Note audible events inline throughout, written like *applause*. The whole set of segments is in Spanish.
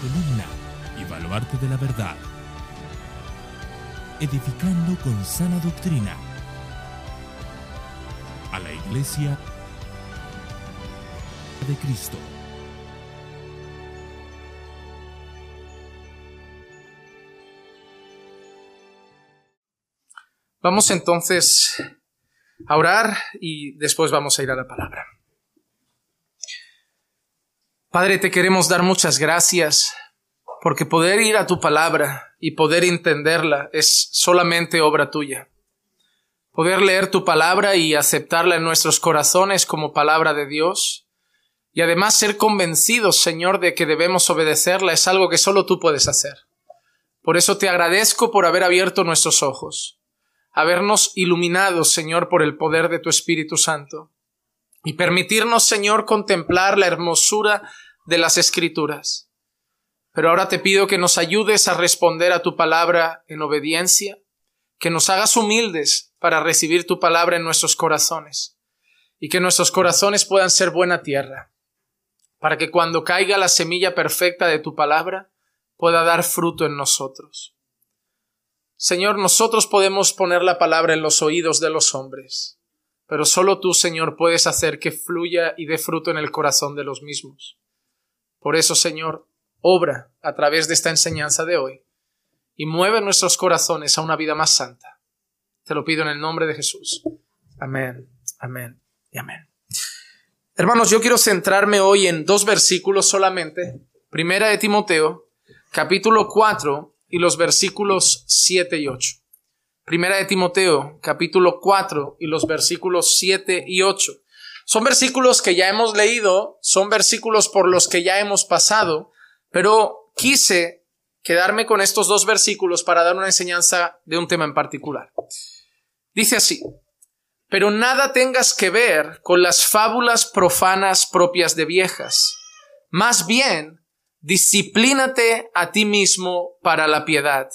columna y baluarte de la verdad, edificando con sana doctrina a la iglesia de Cristo. Vamos entonces a orar y después vamos a ir a la palabra. Padre, te queremos dar muchas gracias porque poder ir a tu palabra y poder entenderla es solamente obra tuya. Poder leer tu palabra y aceptarla en nuestros corazones como palabra de Dios y además ser convencidos, Señor, de que debemos obedecerla es algo que solo tú puedes hacer. Por eso te agradezco por haber abierto nuestros ojos habernos iluminado, Señor, por el poder de tu Espíritu Santo, y permitirnos, Señor, contemplar la hermosura de las Escrituras. Pero ahora te pido que nos ayudes a responder a tu palabra en obediencia, que nos hagas humildes para recibir tu palabra en nuestros corazones, y que nuestros corazones puedan ser buena tierra, para que cuando caiga la semilla perfecta de tu palabra, pueda dar fruto en nosotros. Señor, nosotros podemos poner la palabra en los oídos de los hombres, pero solo tú, Señor, puedes hacer que fluya y dé fruto en el corazón de los mismos. Por eso, Señor, obra a través de esta enseñanza de hoy y mueve nuestros corazones a una vida más santa. Te lo pido en el nombre de Jesús. Amén, amén y amén. Hermanos, yo quiero centrarme hoy en dos versículos solamente. Primera de Timoteo, capítulo 4, y los versículos 7 y 8. Primera de Timoteo, capítulo 4 y los versículos 7 y 8. Son versículos que ya hemos leído, son versículos por los que ya hemos pasado, pero quise quedarme con estos dos versículos para dar una enseñanza de un tema en particular. Dice así, pero nada tengas que ver con las fábulas profanas propias de viejas. Más bien, disciplínate a ti mismo para la piedad,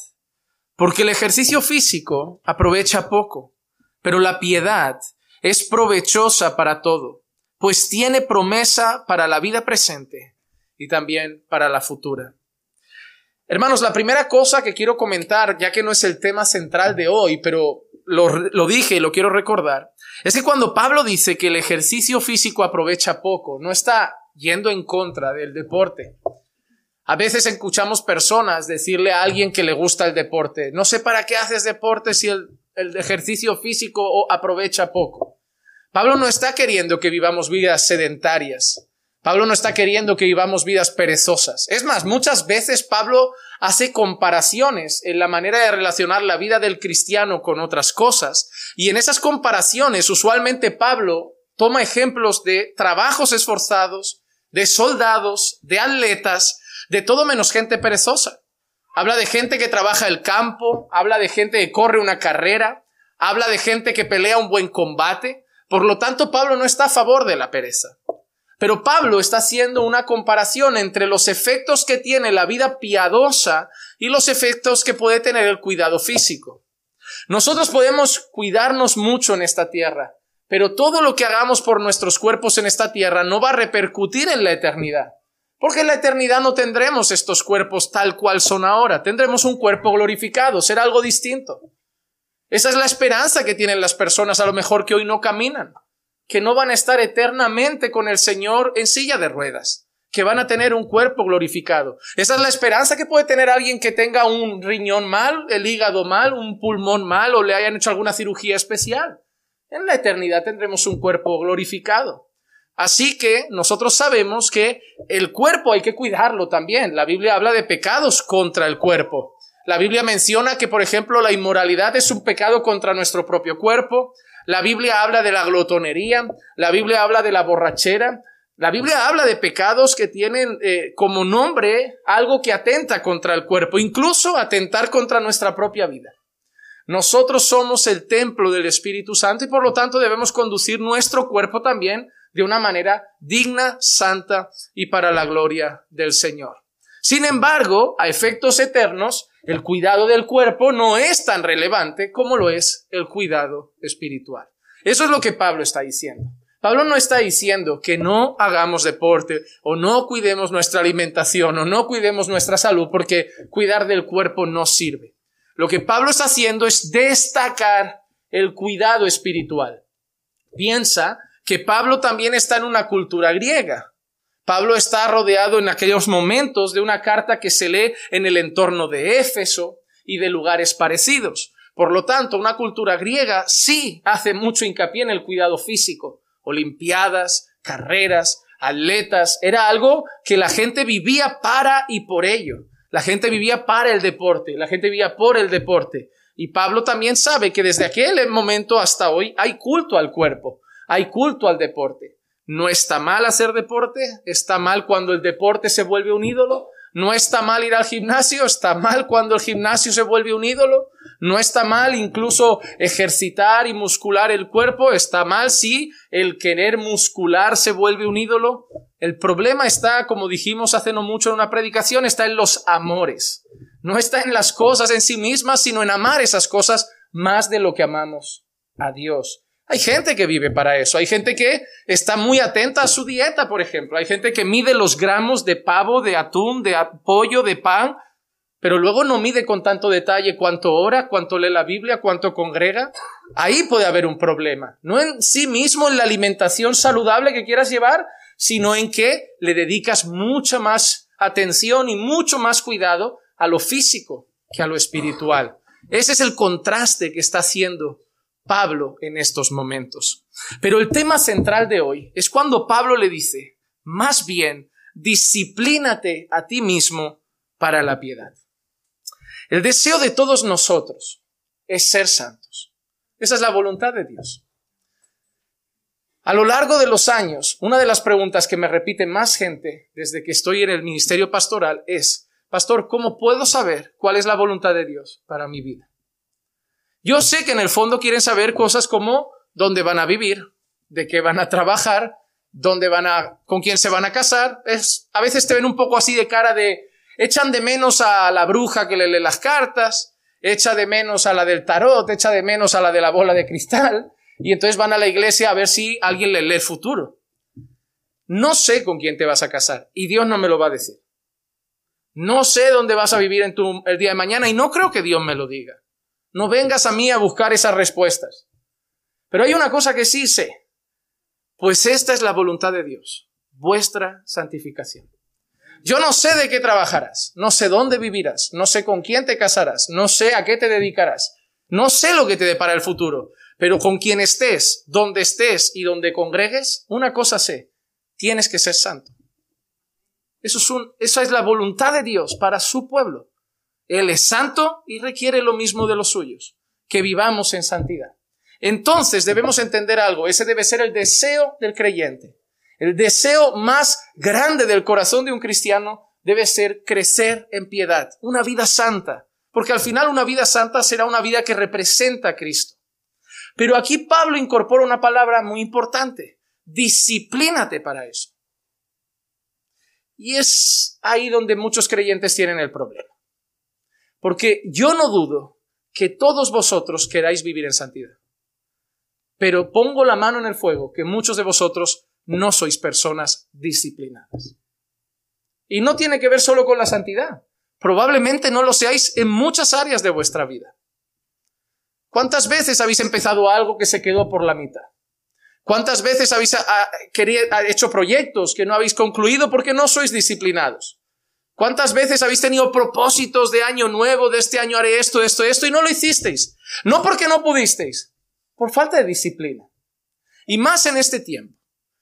porque el ejercicio físico aprovecha poco, pero la piedad es provechosa para todo, pues tiene promesa para la vida presente y también para la futura. Hermanos, la primera cosa que quiero comentar, ya que no es el tema central de hoy, pero lo, lo, dije y lo quiero recordar, es que cuando Pablo dice que el ejercicio físico aprovecha poco, no está yendo en contra del deporte, a veces escuchamos personas decirle a alguien que le gusta el deporte, no sé para qué haces deporte si el, ejercicio físico aprovecha poco. Pablo no está queriendo que vivamos vidas sedentarias. Pablo no está queriendo que vivamos vidas perezosas. Es más, muchas veces Pablo hace comparaciones en la manera de relacionar la vida del cristiano con otras cosas. Y en esas comparaciones, usualmente Pablo toma ejemplos de trabajos esforzados, de soldados, de atletas, de todo menos gente perezosa. Habla de gente que trabaja el campo, habla de gente que corre una carrera, habla de gente que pelea un buen combate. Por lo tanto, Pablo no está a favor de la pereza. Pero Pablo está haciendo una comparación entre los efectos que tiene la vida piadosa y los efectos que puede tener el cuidado físico. Nosotros podemos cuidarnos mucho en esta tierra, pero todo lo que hagamos por nuestros cuerpos en esta tierra no va a repercutir en la eternidad. Porque en la eternidad no tendremos estos cuerpos tal cual son ahora, tendremos un cuerpo glorificado, será algo distinto. Esa es la esperanza que tienen las personas a lo mejor que hoy no caminan, que no van a estar eternamente con el Señor en silla de ruedas, que van a tener un cuerpo glorificado. Esa es la esperanza que puede tener alguien que tenga un riñón mal, el hígado mal, un pulmón mal o le hayan hecho alguna cirugía especial. En la eternidad tendremos un cuerpo glorificado. Así que nosotros sabemos que el cuerpo hay que cuidarlo también. La Biblia habla de pecados contra el cuerpo. La Biblia menciona que, por ejemplo, la inmoralidad es un pecado contra nuestro propio cuerpo. La Biblia habla de la glotonería. La Biblia habla de la borrachera. La Biblia habla de pecados que tienen eh, como nombre algo que atenta contra el cuerpo, incluso atentar contra nuestra propia vida. Nosotros somos el templo del Espíritu Santo y por lo tanto debemos conducir nuestro cuerpo también de una manera digna, santa y para la gloria del Señor. Sin embargo, a efectos eternos, el cuidado del cuerpo no es tan relevante como lo es el cuidado espiritual. Eso es lo que Pablo está diciendo. Pablo no está diciendo que no hagamos deporte o no cuidemos nuestra alimentación o no cuidemos nuestra salud porque cuidar del cuerpo no sirve. Lo que Pablo está haciendo es destacar el cuidado espiritual. Piensa que Pablo también está en una cultura griega. Pablo está rodeado en aquellos momentos de una carta que se lee en el entorno de Éfeso y de lugares parecidos. Por lo tanto, una cultura griega sí hace mucho hincapié en el cuidado físico. Olimpiadas, carreras, atletas, era algo que la gente vivía para y por ello. La gente vivía para el deporte, la gente vivía por el deporte. Y Pablo también sabe que desde aquel momento hasta hoy hay culto al cuerpo, hay culto al deporte. No está mal hacer deporte, está mal cuando el deporte se vuelve un ídolo, no está mal ir al gimnasio, está mal cuando el gimnasio se vuelve un ídolo, no está mal incluso ejercitar y muscular el cuerpo, está mal si el querer muscular se vuelve un ídolo. El problema está, como dijimos hace no mucho en una predicación, está en los amores. No está en las cosas en sí mismas, sino en amar esas cosas más de lo que amamos a Dios. Hay gente que vive para eso. Hay gente que está muy atenta a su dieta, por ejemplo. Hay gente que mide los gramos de pavo, de atún, de pollo, de pan, pero luego no mide con tanto detalle cuánto ora, cuánto lee la Biblia, cuánto congrega. Ahí puede haber un problema. No en sí mismo en la alimentación saludable que quieras llevar, sino en que le dedicas mucha más atención y mucho más cuidado a lo físico que a lo espiritual. Ese es el contraste que está haciendo Pablo en estos momentos. Pero el tema central de hoy es cuando Pablo le dice, más bien, disciplínate a ti mismo para la piedad. El deseo de todos nosotros es ser santos. Esa es la voluntad de Dios. A lo largo de los años, una de las preguntas que me repite más gente desde que estoy en el ministerio pastoral es, Pastor, ¿cómo puedo saber cuál es la voluntad de Dios para mi vida? Yo sé que en el fondo quieren saber cosas como dónde van a vivir, de qué van a trabajar, dónde van a, con quién se van a casar. Es, a veces te ven un poco así de cara de, echan de menos a la bruja que le lee las cartas, echa de menos a la del tarot, echa de menos a la de la bola de cristal, y entonces van a la iglesia a ver si alguien le lee el futuro. No sé con quién te vas a casar, y Dios no me lo va a decir. No sé dónde vas a vivir en el día de mañana, y no creo que Dios me lo diga. No vengas a mí a buscar esas respuestas. Pero hay una cosa que sí sé. Pues esta es la voluntad de Dios, vuestra santificación. Yo no sé de qué trabajarás, no sé dónde vivirás, no sé con quién te casarás, no sé a qué te dedicarás, no sé lo que te depara el futuro, pero con quien estés, donde estés y donde congregues, una cosa sé, tienes que ser santo. Eso es un, esa es la voluntad de Dios para su pueblo. Él es santo y requiere lo mismo de los suyos, que vivamos en santidad. Entonces debemos entender algo, ese debe ser el deseo del creyente. El deseo más grande del corazón de un cristiano debe ser crecer en piedad, una vida santa, porque al final una vida santa será una vida que representa a Cristo. Pero aquí Pablo incorpora una palabra muy importante, disciplínate para eso. Y es ahí donde muchos creyentes tienen el problema. Porque yo no dudo que todos vosotros queráis vivir en santidad. Pero pongo la mano en el fuego que muchos de vosotros no sois personas disciplinadas. Y no tiene que ver solo con la santidad. Probablemente no lo seáis en muchas áreas de vuestra vida. ¿Cuántas veces habéis empezado algo que se quedó por la mitad? ¿Cuántas veces habéis hecho proyectos que no habéis concluido porque no sois disciplinados? ¿Cuántas veces habéis tenido propósitos de año nuevo, de este año haré esto, esto, esto, y no lo hicisteis? No porque no pudisteis, por falta de disciplina. Y más en este tiempo.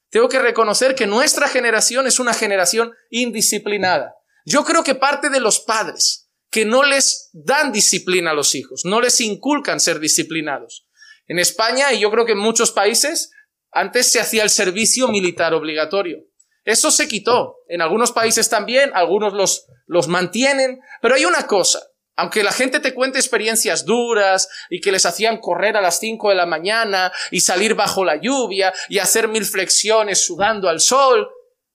Tengo que reconocer que nuestra generación es una generación indisciplinada. Yo creo que parte de los padres que no les dan disciplina a los hijos, no les inculcan ser disciplinados. En España y yo creo que en muchos países, antes se hacía el servicio militar obligatorio. Eso se quitó. En algunos países también, algunos los, los mantienen, pero hay una cosa. Aunque la gente te cuente experiencias duras y que les hacían correr a las cinco de la mañana y salir bajo la lluvia y hacer mil flexiones sudando al sol,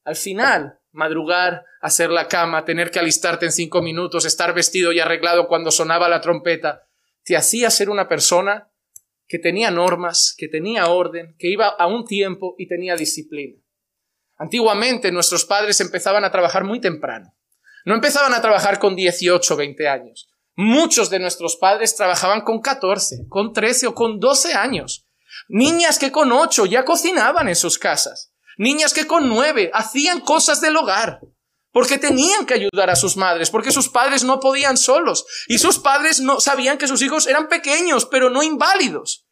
al final, madrugar, hacer la cama, tener que alistarte en cinco minutos, estar vestido y arreglado cuando sonaba la trompeta, te hacía ser una persona que tenía normas, que tenía orden, que iba a un tiempo y tenía disciplina. Antiguamente nuestros padres empezaban a trabajar muy temprano. No empezaban a trabajar con 18 o 20 años. Muchos de nuestros padres trabajaban con 14, con 13 o con 12 años. Niñas que con 8 ya cocinaban en sus casas. Niñas que con 9 hacían cosas del hogar. Porque tenían que ayudar a sus madres, porque sus padres no podían solos. Y sus padres no sabían que sus hijos eran pequeños, pero no inválidos.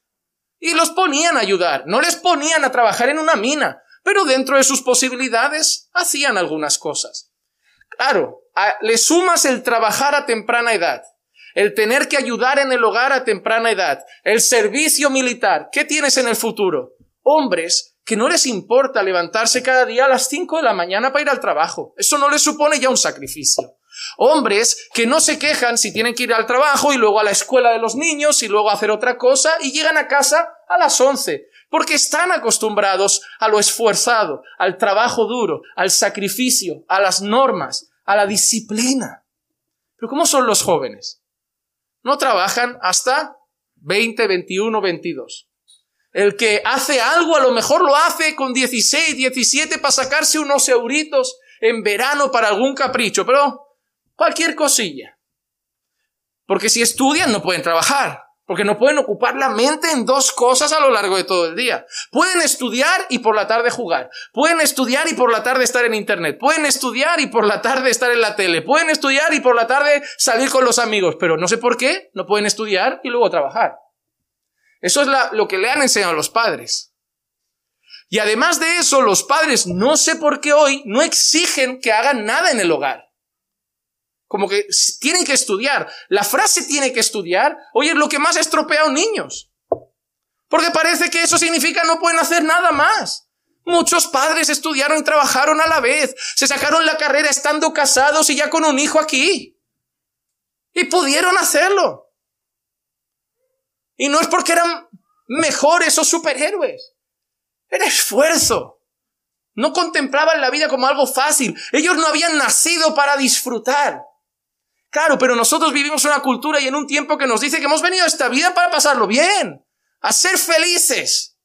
Y los ponían a ayudar. No les ponían a trabajar en una mina, pero dentro de sus posibilidades hacían algunas cosas. Claro, le sumas el trabajar a temprana edad, el tener que ayudar en el hogar a temprana edad, el servicio militar. ¿Qué tienes en el futuro? Hombres que no les importa levantarse cada día a las 5 de la mañana para ir al trabajo. Eso no les supone ya un sacrificio. Hombres que no se quejan si tienen que ir al trabajo y luego a la escuela de los niños y luego a hacer otra cosa y llegan a casa a las 11 porque están acostumbrados a lo esforzado, al trabajo duro, al sacrificio, a las normas, a la disciplina. Pero ¿cómo son los jóvenes? No trabajan hasta 20, 21, 22. El que hace algo a lo mejor lo hace con 16, 17 para sacarse unos euritos en verano para algún capricho, pero cualquier cosilla. Porque si estudian no pueden trabajar. Porque no pueden ocupar la mente en dos cosas a lo largo de todo el día. Pueden estudiar y por la tarde jugar. Pueden estudiar y por la tarde estar en Internet. Pueden estudiar y por la tarde estar en la tele. Pueden estudiar y por la tarde salir con los amigos. Pero no sé por qué no pueden estudiar y luego trabajar. Eso es lo que le han enseñado los padres. Y además de eso, los padres no sé por qué hoy no exigen que hagan nada en el hogar. Como que tienen que estudiar. La frase tiene que estudiar, oye, es lo que más ha estropeado niños. Porque parece que eso significa no pueden hacer nada más. Muchos padres estudiaron y trabajaron a la vez. Se sacaron la carrera estando casados y ya con un hijo aquí. Y pudieron hacerlo. Y no es porque eran mejores o superhéroes. Era esfuerzo. No contemplaban la vida como algo fácil. Ellos no habían nacido para disfrutar. Claro, pero nosotros vivimos una cultura y en un tiempo que nos dice que hemos venido a esta vida para pasarlo bien, a ser felices.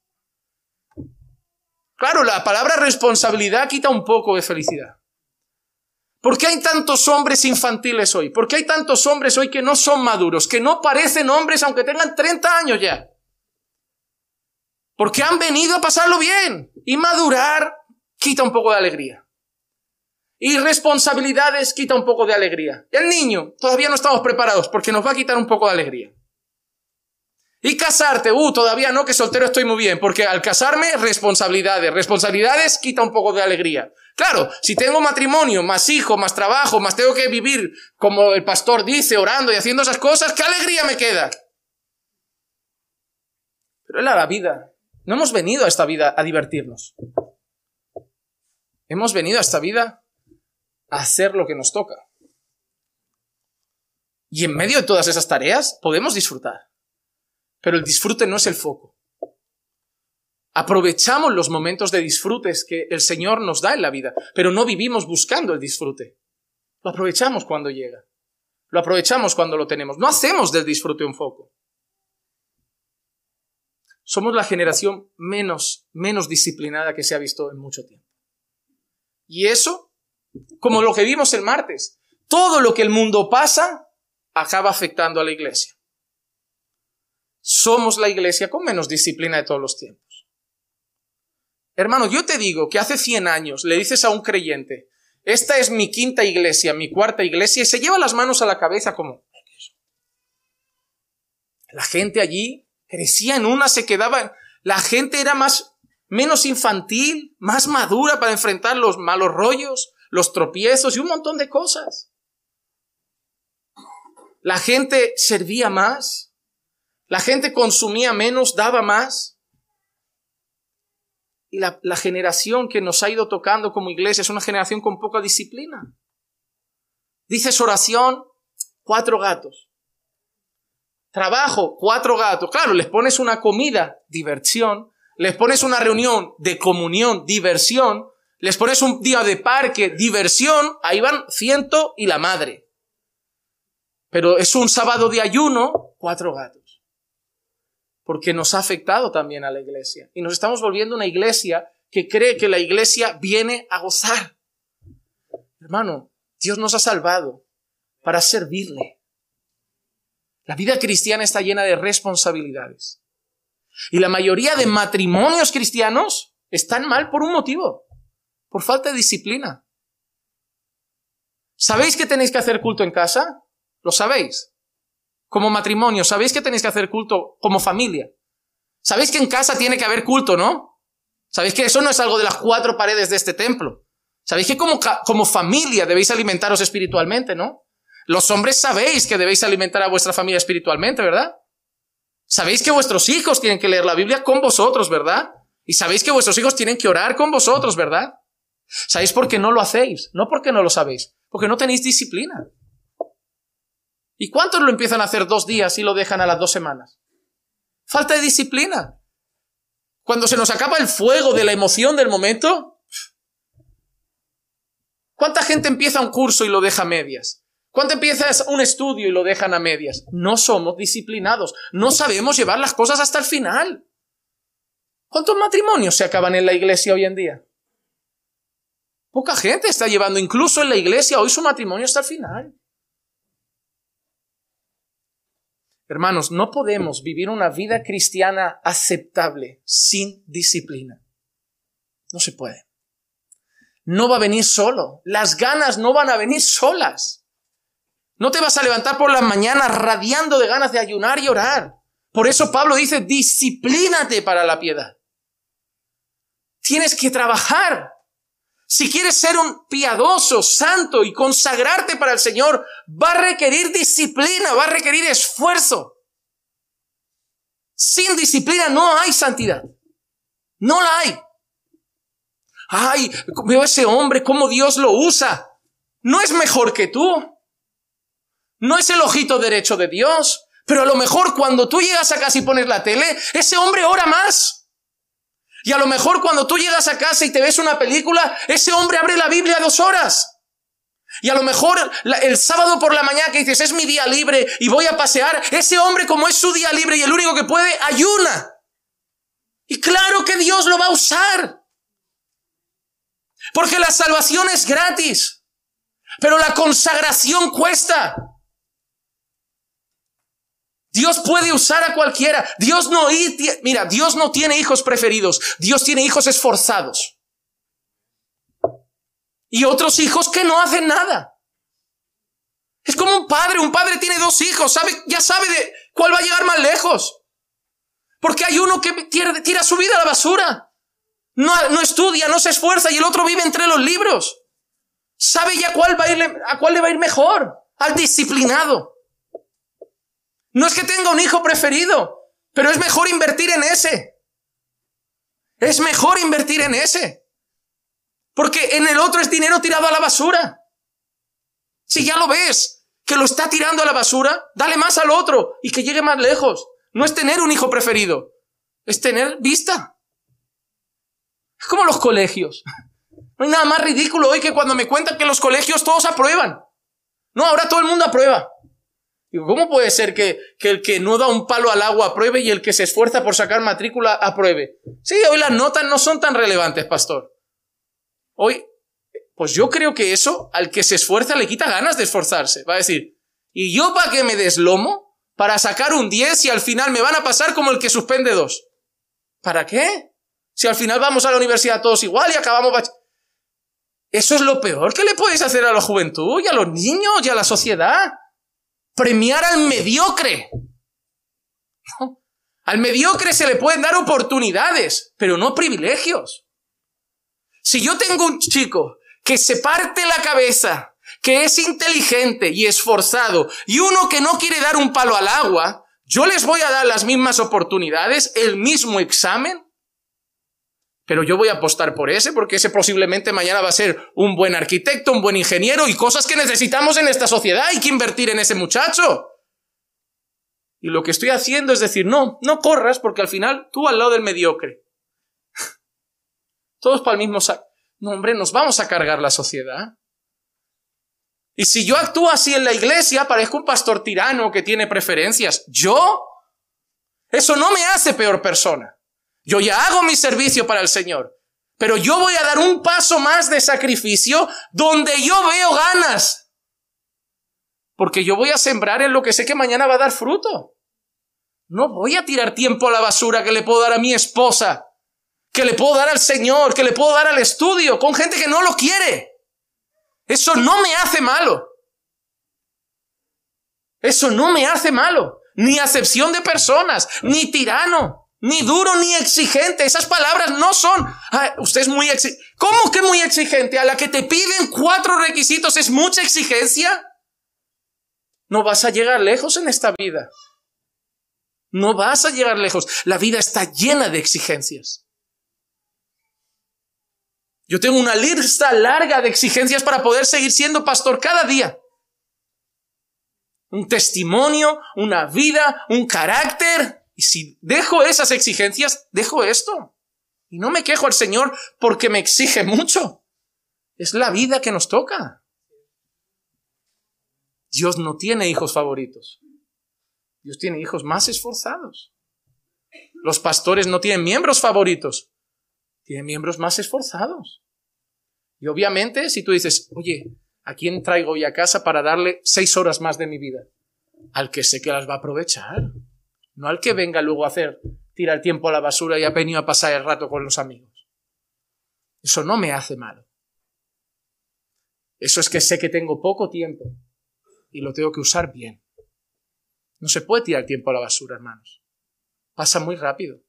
Claro, la palabra responsabilidad quita un poco de felicidad. ¿Por qué hay tantos hombres infantiles hoy? ¿Por qué hay tantos hombres hoy que no son maduros, que no parecen hombres aunque tengan 30 años ya? Porque han venido a pasarlo bien y madurar quita un poco de alegría. Y responsabilidades quita un poco de alegría. El niño, todavía no estamos preparados porque nos va a quitar un poco de alegría. Y casarte, uh, todavía no, que soltero estoy muy bien, porque al casarme, responsabilidades. Responsabilidades quita un poco de alegría. Claro, si tengo matrimonio, más hijos, más trabajo, más tengo que vivir como el pastor dice, orando y haciendo esas cosas, ¿qué alegría me queda? Pero es la vida. No hemos venido a esta vida a divertirnos. Hemos venido a esta vida hacer lo que nos toca. Y en medio de todas esas tareas podemos disfrutar. Pero el disfrute no es el foco. Aprovechamos los momentos de disfrutes que el Señor nos da en la vida, pero no vivimos buscando el disfrute. Lo aprovechamos cuando llega. Lo aprovechamos cuando lo tenemos. No hacemos del disfrute un foco. Somos la generación menos, menos disciplinada que se ha visto en mucho tiempo. Y eso como lo que vimos el martes. Todo lo que el mundo pasa acaba afectando a la iglesia. Somos la iglesia con menos disciplina de todos los tiempos. Hermano, yo te digo que hace 100 años le dices a un creyente, esta es mi quinta iglesia, mi cuarta iglesia, y se lleva las manos a la cabeza como... La gente allí crecía en una, se quedaba... La gente era más, menos infantil, más madura para enfrentar los malos rollos, los tropiezos y un montón de cosas. La gente servía más, la gente consumía menos, daba más. Y la, la, generación que nos ha ido tocando como iglesia es una generación con poca disciplina. Dices oración, cuatro gatos. Trabajo, cuatro gatos. Claro, les pones una comida, diversión. Les pones una reunión de comunión, diversión les pones un día de parque, diversión, ahí van ciento y la madre. Pero es un sábado de ayuno, cuatro gatos. porque nos ha afectado también a la iglesia. Y nos estamos volviendo una iglesia que cree que la iglesia viene a gozar. Hermano, Dios nos ha salvado para servirle. La vida cristiana está llena de responsabilidades. Y la mayoría de matrimonios cristianos están mal por un motivo, por falta de disciplina. ¿Sabéis que tenéis que hacer culto en casa? ¿Lo sabéis? Como matrimonio, ¿sabéis que tenéis que hacer culto como familia? ¿Sabéis que en casa tiene que haber culto, no? ¿Sabéis que eso no es algo de las cuatro paredes de este templo? ¿Sabéis que como, como familia debéis alimentaros espiritualmente, no? Los hombres sabéis que debéis alimentar a vuestra familia espiritualmente, ¿verdad? Sabéis que vuestros hijos tienen que leer la Biblia con vosotros, ¿verdad? Y sabéis que vuestros hijos tienen que orar con vosotros, ¿verdad? ¿Sabéis por qué no lo hacéis? No porque no lo sabéis, porque no tenéis disciplina. ¿Y cuántos lo empiezan a hacer dos días y lo dejan a las dos semanas? Falta de disciplina. Cuando se nos acaba el fuego de la emoción del momento, ¿cuánta gente empieza un curso y lo deja a medias? ¿Cuánto empiezas un estudio y lo dejan a medias? No somos disciplinados, no sabemos llevar las cosas hasta el final. ¿Cuántos matrimonios se acaban en la iglesia hoy en día? Poca gente está llevando incluso en la iglesia hoy su matrimonio hasta el final. Hermanos, no podemos vivir una vida cristiana aceptable sin disciplina. No se puede. No va a venir solo. Las ganas no van a venir solas. No te vas a levantar por las mañanas radiando de ganas de ayunar y orar. Por eso Pablo dice, disciplínate para la piedad. Tienes que trabajar. Si quieres ser un piadoso, santo y consagrarte para el Señor, va a requerir disciplina, va a requerir esfuerzo. Sin disciplina no hay santidad. No la hay. Ay, veo ese hombre, cómo Dios lo usa. No es mejor que tú. No es el ojito derecho de Dios. Pero a lo mejor cuando tú llegas a casa y pones la tele, ese hombre ora más. Y a lo mejor cuando tú llegas a casa y te ves una película, ese hombre abre la Biblia dos horas. Y a lo mejor el sábado por la mañana que dices, es mi día libre y voy a pasear, ese hombre como es su día libre y el único que puede, ayuna. Y claro que Dios lo va a usar. Porque la salvación es gratis. Pero la consagración cuesta. Dios puede usar a cualquiera. Dios no, mira, Dios no tiene hijos preferidos. Dios tiene hijos esforzados. Y otros hijos que no hacen nada. Es como un padre. Un padre tiene dos hijos. Sabe, ya sabe de cuál va a llegar más lejos. Porque hay uno que tira, su vida a la basura. No, no estudia, no se esfuerza y el otro vive entre los libros. Sabe ya cuál va a, ir, a cuál le va a ir mejor. Al disciplinado. No es que tenga un hijo preferido, pero es mejor invertir en ese. Es mejor invertir en ese. Porque en el otro es dinero tirado a la basura. Si ya lo ves, que lo está tirando a la basura, dale más al otro y que llegue más lejos. No es tener un hijo preferido, es tener vista. Es como los colegios. No hay nada más ridículo hoy que cuando me cuentan que los colegios todos aprueban. No, ahora todo el mundo aprueba. Digo, ¿cómo puede ser que, que, el que no da un palo al agua apruebe y el que se esfuerza por sacar matrícula apruebe? Sí, hoy las notas no son tan relevantes, pastor. Hoy, pues yo creo que eso al que se esfuerza le quita ganas de esforzarse. Va a decir, ¿y yo para qué me deslomo? Para sacar un 10 y al final me van a pasar como el que suspende dos. ¿Para qué? Si al final vamos a la universidad todos igual y acabamos... Eso es lo peor que le podéis hacer a la juventud y a los niños y a la sociedad premiar al mediocre. Al mediocre se le pueden dar oportunidades, pero no privilegios. Si yo tengo un chico que se parte la cabeza, que es inteligente y esforzado, y uno que no quiere dar un palo al agua, yo les voy a dar las mismas oportunidades, el mismo examen, pero yo voy a apostar por ese porque ese posiblemente mañana va a ser un buen arquitecto, un buen ingeniero y cosas que necesitamos en esta sociedad. Hay que invertir en ese muchacho. Y lo que estoy haciendo es decir, no, no corras porque al final tú al lado del mediocre. *laughs* Todos para el mismo saco. No, hombre, nos vamos a cargar la sociedad. Y si yo actúo así en la iglesia, parezco un pastor tirano que tiene preferencias. ¿Yo? Eso no me hace peor persona. Yo ya hago mi servicio para el Señor. Pero yo voy a dar un paso más de sacrificio donde yo veo ganas. Porque yo voy a sembrar en lo que sé que mañana va a dar fruto. No voy a tirar tiempo a la basura que le puedo dar a mi esposa, que le puedo dar al Señor, que le puedo dar al estudio, con gente que no lo quiere. Eso no me hace malo. Eso no me hace malo. Ni acepción de personas, ni tirano, ni duro, ni exigente. Esas palabras no son. usted es muy exigente. ¿Cómo que muy exigente? A la que te piden cuatro requisitos es mucha exigencia. No vas a llegar lejos en esta vida. No vas a llegar lejos. La vida está llena de exigencias. Yo tengo una lista larga de exigencias para poder seguir siendo pastor cada día. Un testimonio, una vida, un carácter. Y si dejo esas exigencias, dejo esto. Y no me quejo al Señor porque me exige mucho. Es la vida que nos toca. Dios no tiene hijos favoritos. Dios tiene hijos más esforzados. Los pastores no tienen miembros favoritos, tienen miembros más esforzados. Y obviamente, si tú dices, oye, ¿a quién traigo hoy a casa para darle seis horas más de mi vida? Al que sé que las va a aprovechar, no al que venga luego a hacer, tirar tiempo a la basura y ha venido a pasar el rato con los amigos. Eso no me hace malo. Eso es que sé que tengo poco tiempo y lo tengo que usar bien. No se puede tirar tiempo a la basura, hermanos. Pasa muy rápido.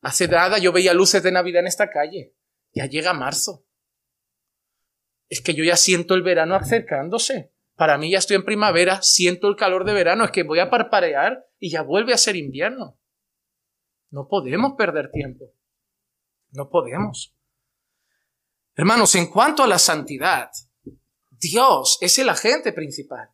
Hace nada yo veía luces de Navidad en esta calle. Ya llega marzo. Es que yo ya siento el verano acercándose. Para mí ya estoy en primavera, siento el calor de verano, es que voy a parparear y ya vuelve a ser invierno. No podemos perder tiempo. No podemos. Hermanos, en cuanto a la santidad, Dios es el agente principal.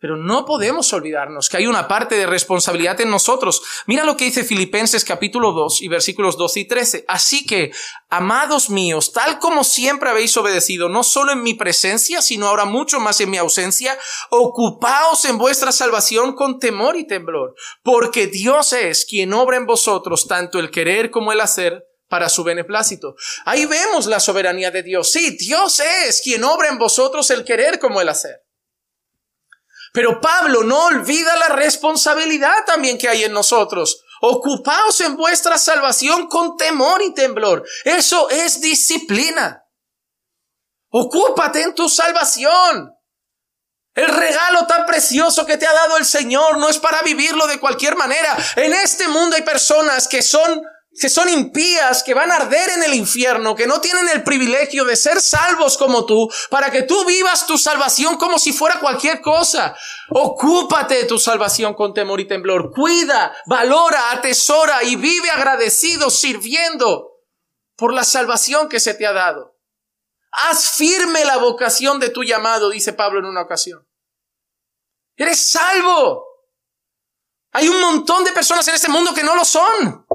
Pero no podemos olvidarnos que hay una parte de responsabilidad en nosotros. Mira lo que dice Filipenses capítulo 2 y versículos 12 y 13. Así que, amados míos, tal como siempre habéis obedecido, no solo en mi presencia, sino ahora mucho más en mi ausencia, ocupaos en vuestra salvación con temor y temblor, porque Dios es quien obra en vosotros tanto el querer como el hacer para su beneplácito. Ahí vemos la soberanía de Dios. Sí, Dios es quien obra en vosotros el querer como el hacer. Pero Pablo no olvida la responsabilidad también que hay en nosotros. Ocupaos en vuestra salvación con temor y temblor. Eso es disciplina. Ocúpate en tu salvación. El regalo tan precioso que te ha dado el Señor no es para vivirlo de cualquier manera. En este mundo hay personas que son que son impías, que van a arder en el infierno, que no tienen el privilegio de ser salvos como tú, para que tú vivas tu salvación como si fuera cualquier cosa. Ocúpate de tu salvación con temor y temblor. Cuida, valora, atesora y vive agradecido, sirviendo por la salvación que se te ha dado. Haz firme la vocación de tu llamado, dice Pablo en una ocasión. Eres salvo. Hay un montón de personas en este mundo que no lo son.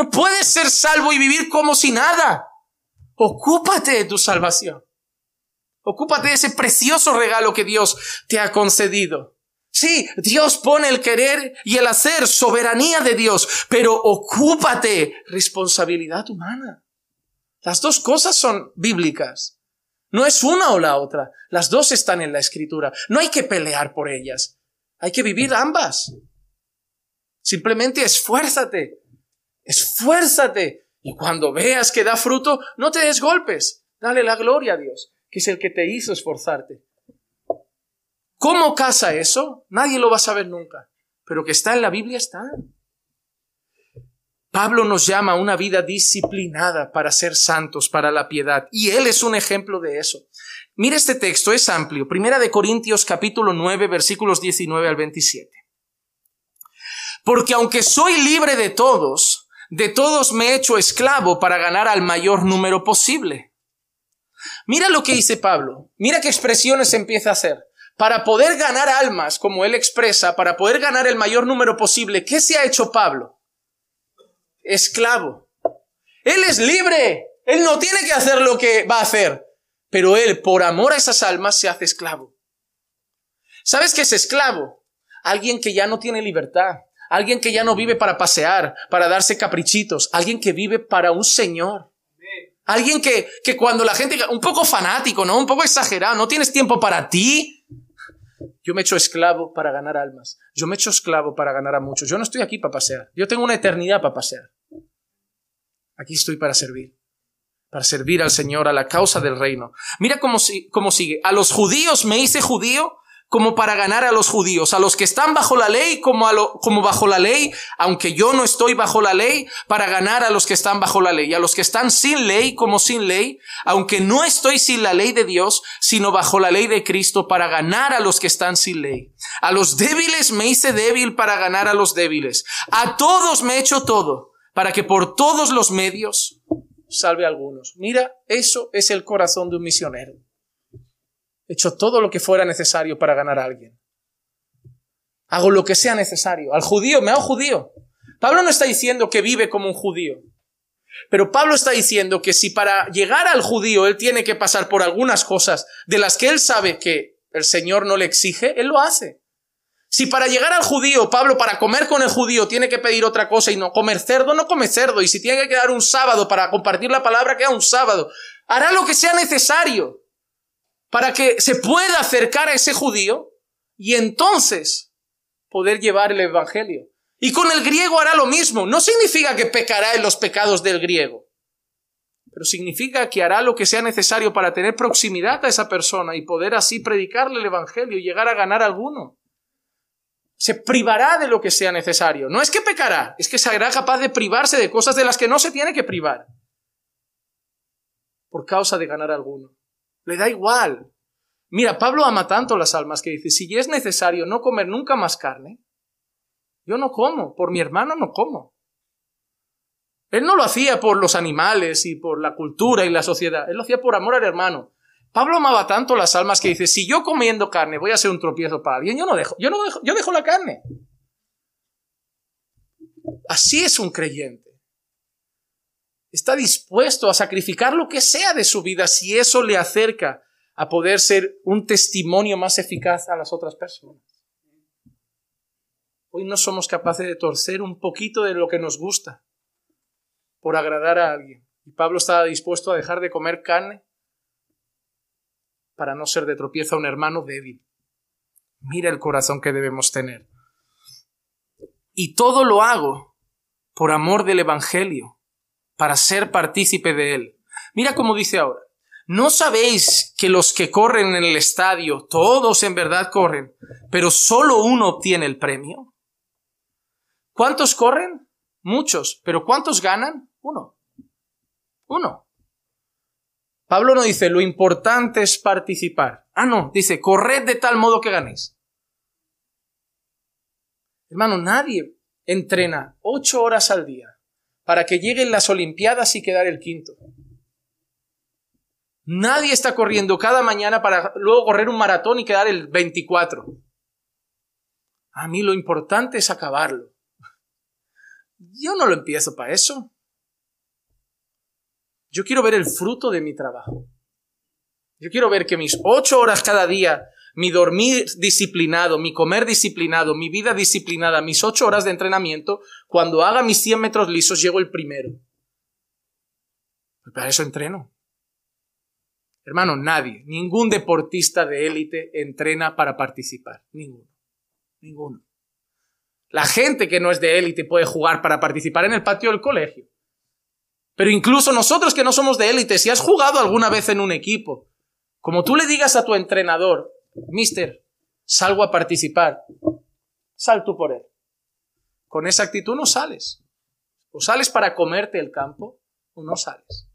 No puedes ser salvo y vivir como si nada. Ocúpate de tu salvación. Ocúpate de ese precioso regalo que Dios te ha concedido. Sí, Dios pone el querer y el hacer, soberanía de Dios, pero ocúpate, responsabilidad humana. Las dos cosas son bíblicas. No es una o la otra. Las dos están en la escritura. No hay que pelear por ellas. Hay que vivir ambas. Simplemente esfuérzate Esfuérzate. Y cuando veas que da fruto, no te des golpes. Dale la gloria a Dios, que es el que te hizo esforzarte. ¿Cómo casa eso? Nadie lo va a saber nunca. Pero que está en la Biblia está. Pablo nos llama a una vida disciplinada para ser santos, para la piedad. Y él es un ejemplo de eso. Mira este texto, es amplio. Primera de Corintios capítulo 9 versículos 19 al 27. Porque aunque soy libre de todos, de todos me he hecho esclavo para ganar al mayor número posible. Mira lo que dice Pablo. Mira qué expresiones empieza a hacer. Para poder ganar almas, como él expresa, para poder ganar el mayor número posible, ¿qué se ha hecho Pablo? Esclavo. Él es libre. Él no tiene que hacer lo que va a hacer. Pero él, por amor a esas almas, se hace esclavo. ¿Sabes qué es esclavo? Alguien que ya no tiene libertad Alguien que ya no vive para pasear, para darse caprichitos. Alguien que vive para un Señor. Alguien que, que cuando la gente, un poco fanático, ¿no? Un poco exagerado, no tienes tiempo para ti. Yo me echo esclavo para ganar almas. Yo me echo esclavo para ganar a muchos. Yo no estoy aquí para pasear. Yo tengo una eternidad para pasear. Aquí estoy para servir. Para servir al Señor, a la causa del reino. Mira cómo, cómo sigue. A los judíos me hice judío como para ganar a los judíos, a los que están bajo la ley como, a lo, como bajo la ley, aunque yo no estoy bajo la ley, para ganar a los que están bajo la ley, a los que están sin ley como sin ley, aunque no estoy sin la ley de Dios, sino bajo la ley de Cristo, para ganar a los que están sin ley. A los débiles me hice débil para ganar a los débiles. A todos me he hecho todo, para que por todos los medios salve a algunos. Mira, eso es el corazón de un misionero hecho todo lo que fuera necesario para ganar a alguien. Hago lo que sea necesario. Al judío, me hago judío. Pablo no está diciendo que vive como un judío. Pero Pablo está diciendo que si para llegar al judío él tiene que pasar por algunas cosas de las que él sabe que el Señor no le exige, él lo hace. Si para llegar al judío, Pablo, para comer con el judío, tiene que pedir otra cosa y no comer cerdo, no come cerdo. Y si tiene que quedar un sábado para compartir la palabra, queda un sábado. Hará lo que sea necesario para que se pueda acercar a ese judío y entonces poder llevar el Evangelio. Y con el griego hará lo mismo. No significa que pecará en los pecados del griego, pero significa que hará lo que sea necesario para tener proximidad a esa persona y poder así predicarle el Evangelio y llegar a ganar alguno. Se privará de lo que sea necesario. No es que pecará, es que será capaz de privarse de cosas de las que no se tiene que privar por causa de ganar alguno. Le da igual. Mira, Pablo ama tanto las almas que dice, si es necesario no comer nunca más carne, yo no como, por mi hermano no como. Él no lo hacía por los animales y por la cultura y la sociedad, él lo hacía por amor al hermano. Pablo amaba tanto las almas que dice, si yo comiendo carne voy a ser un tropiezo para alguien, yo no dejo, yo no dejo, yo dejo la carne. Así es un creyente está dispuesto a sacrificar lo que sea de su vida si eso le acerca a poder ser un testimonio más eficaz a las otras personas. Hoy no somos capaces de torcer un poquito de lo que nos gusta por agradar a alguien. Y Pablo estaba dispuesto a dejar de comer carne para no ser de tropiezo a un hermano débil. Mira el corazón que debemos tener. Y todo lo hago por amor del Evangelio, para ser partícipe de él. Mira cómo dice ahora. ¿No sabéis que los que corren en el estadio, todos en verdad corren, pero solo uno obtiene el premio? ¿Cuántos corren? Muchos, pero ¿cuántos ganan? Uno. Uno. Pablo no dice, lo importante es participar. Ah, no, dice, corred de tal modo que ganéis. Hermano, nadie entrena ocho horas al día para que lleguen las Olimpiadas y quedar el quinto. Nadie está corriendo cada mañana para luego correr un maratón y quedar el 24. A mí lo importante es acabarlo. Yo no lo empiezo para eso. Yo quiero ver el fruto de mi trabajo. Yo quiero ver que mis ocho horas cada día mi dormir disciplinado, mi comer disciplinado, mi vida disciplinada, mis ocho horas de entrenamiento, cuando haga mis 100 metros lisos, llego el primero. Para eso entreno. Hermano, nadie, ningún deportista de élite entrena para participar. Ninguno. Ninguno. La gente que no es de élite puede jugar para participar en el patio del colegio. Pero incluso nosotros que no somos de élite, si has jugado alguna vez en un equipo, como tú le digas a tu entrenador, Mister, salgo a participar. Sal tú por él. Con esa actitud no sales. O sales para comerte el campo o no sales.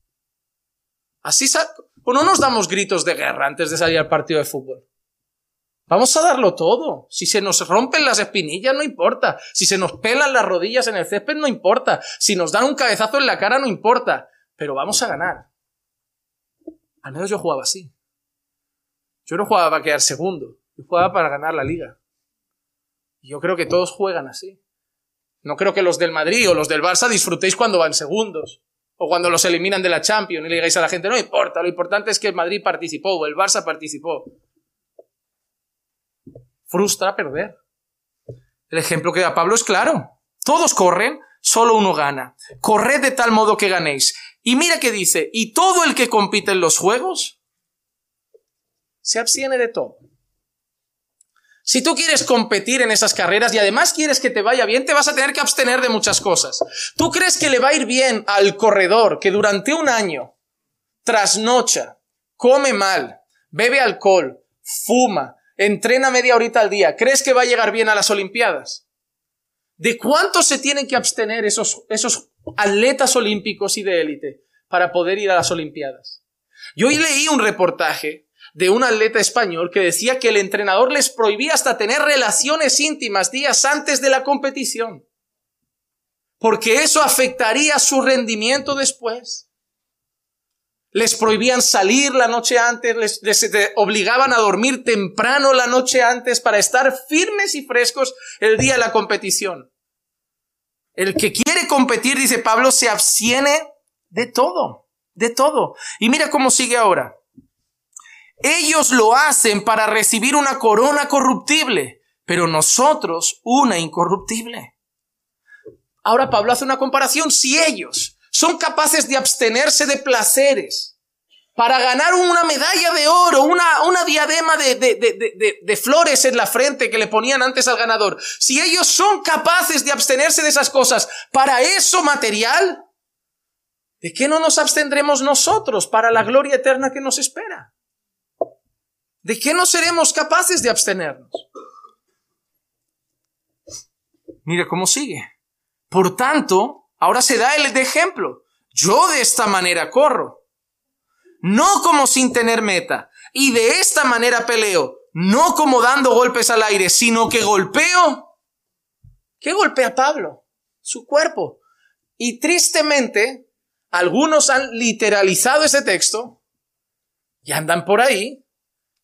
Así o no nos damos gritos de guerra antes de salir al partido de fútbol. Vamos a darlo todo. Si se nos rompen las espinillas, no importa. Si se nos pelan las rodillas en el césped, no importa. Si nos dan un cabezazo en la cara, no importa. Pero vamos a ganar. Al menos yo jugaba así. Yo no jugaba para quedar segundo, yo jugaba para ganar la liga. Y yo creo que todos juegan así. No creo que los del Madrid o los del Barça disfrutéis cuando van segundos o cuando los eliminan de la Champions y le digáis a la gente, no importa, lo importante es que el Madrid participó o el Barça participó. Frustra perder. El ejemplo que da Pablo es claro. Todos corren, solo uno gana. Corred de tal modo que ganéis. Y mira que dice, y todo el que compite en los juegos se abstiene de todo. Si tú quieres competir en esas carreras y además quieres que te vaya bien, te vas a tener que abstener de muchas cosas. ¿Tú crees que le va a ir bien al corredor que durante un año trasnocha, come mal, bebe alcohol, fuma, entrena media horita al día? ¿Crees que va a llegar bien a las Olimpiadas? ¿De cuánto se tienen que abstener esos, esos atletas olímpicos y de élite para poder ir a las Olimpiadas? Yo hoy leí un reportaje de un atleta español que decía que el entrenador les prohibía hasta tener relaciones íntimas días antes de la competición, porque eso afectaría su rendimiento después. Les prohibían salir la noche antes, les, obligaban a dormir temprano la noche antes para estar firmes y frescos el día de la competición. El que quiere competir, dice Pablo, se abstiene de todo, de todo. Y mira cómo sigue ahora. Ellos lo hacen para recibir una corona corruptible, pero nosotros una incorruptible. Ahora Pablo hace una comparación. Si ellos son capaces de abstenerse de placeres para ganar una medalla de oro, una, una diadema de, de, de, de, flores en la frente que le ponían antes al ganador, si ellos son capaces de abstenerse de esas cosas para eso material, ¿de qué no nos abstendremos nosotros para la gloria eterna que nos espera? ¿De qué no seremos capaces de abstenernos? Mira cómo sigue. Por tanto, ahora se da el de ejemplo. Yo de esta manera corro. No como sin tener meta. Y de esta manera peleo. No como dando golpes al aire, sino que golpeo. ¿Qué golpea Pablo? Su cuerpo. Y tristemente, algunos han literalizado ese texto y andan por ahí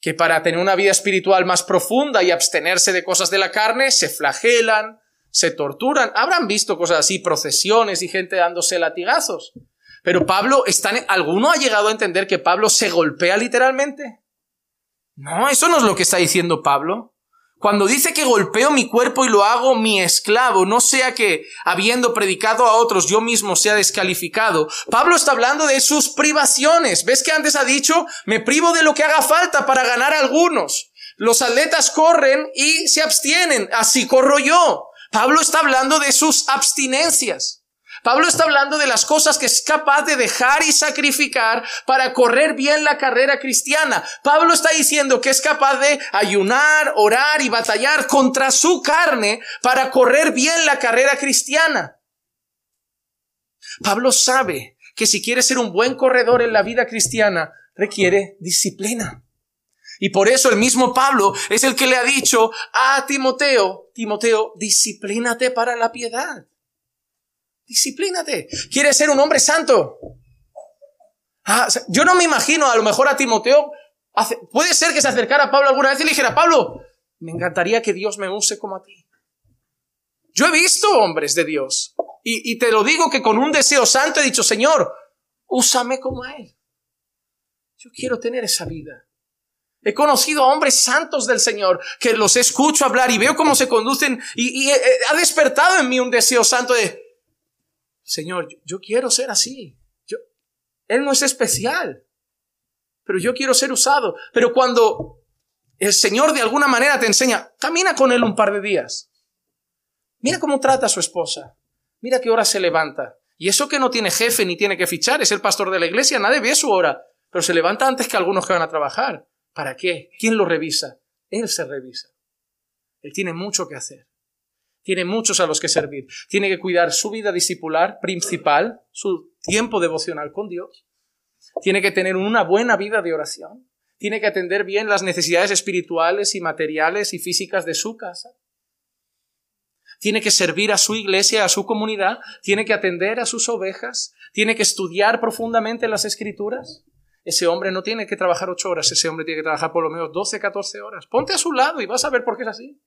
que para tener una vida espiritual más profunda y abstenerse de cosas de la carne, se flagelan, se torturan. Habrán visto cosas así, procesiones y gente dándose latigazos. Pero Pablo, está, ¿alguno ha llegado a entender que Pablo se golpea literalmente? No, eso no es lo que está diciendo Pablo. Cuando dice que golpeo mi cuerpo y lo hago mi esclavo, no sea que, habiendo predicado a otros, yo mismo sea descalificado. Pablo está hablando de sus privaciones. ¿Ves que antes ha dicho, me privo de lo que haga falta para ganar a algunos? Los atletas corren y se abstienen. Así corro yo. Pablo está hablando de sus abstinencias. Pablo está hablando de las cosas que es capaz de dejar y sacrificar para correr bien la carrera cristiana. Pablo está diciendo que es capaz de ayunar, orar y batallar contra su carne para correr bien la carrera cristiana. Pablo sabe que si quiere ser un buen corredor en la vida cristiana, requiere disciplina. Y por eso el mismo Pablo es el que le ha dicho a Timoteo, Timoteo, disciplínate para la piedad. Disciplínate. ¿Quieres ser un hombre santo? Ah, yo no me imagino a lo mejor a Timoteo. puede ser que se acercara a Pablo alguna vez y le dijera, Pablo, me encantaría que Dios me use como a ti. Yo he visto hombres de Dios y, te lo digo que con un deseo santo he dicho, Señor, úsame como a Él. Yo quiero tener esa vida. He conocido a hombres santos del Señor que los escucho hablar y veo cómo se conducen y, y, ha despertado en mí un deseo santo de, Señor, yo, quiero ser así. Yo, él no es especial, pero yo quiero ser usado. Pero cuando el Señor de alguna manera te enseña, camina con él un par de días. Mira cómo trata a su esposa. Mira qué hora se levanta. Y eso que no tiene jefe ni tiene que fichar, es el pastor de la iglesia, nadie ve su hora. Pero se levanta antes que algunos que van a trabajar. ¿Para qué? ¿Quién lo revisa? Él se revisa. Él tiene mucho que hacer. Tiene muchos a los que servir. Tiene que cuidar su vida discipular principal, su tiempo devocional con Dios. Tiene que tener una buena vida de oración. Tiene que atender bien las necesidades espirituales y materiales y físicas de su casa. Tiene que servir a su iglesia, a su comunidad. Tiene que atender a sus ovejas. Tiene que estudiar profundamente las escrituras. Ese hombre no tiene que trabajar ocho horas, ese hombre tiene que trabajar por lo menos doce, catorce horas. Ponte a su lado y vas a ver por qué es así.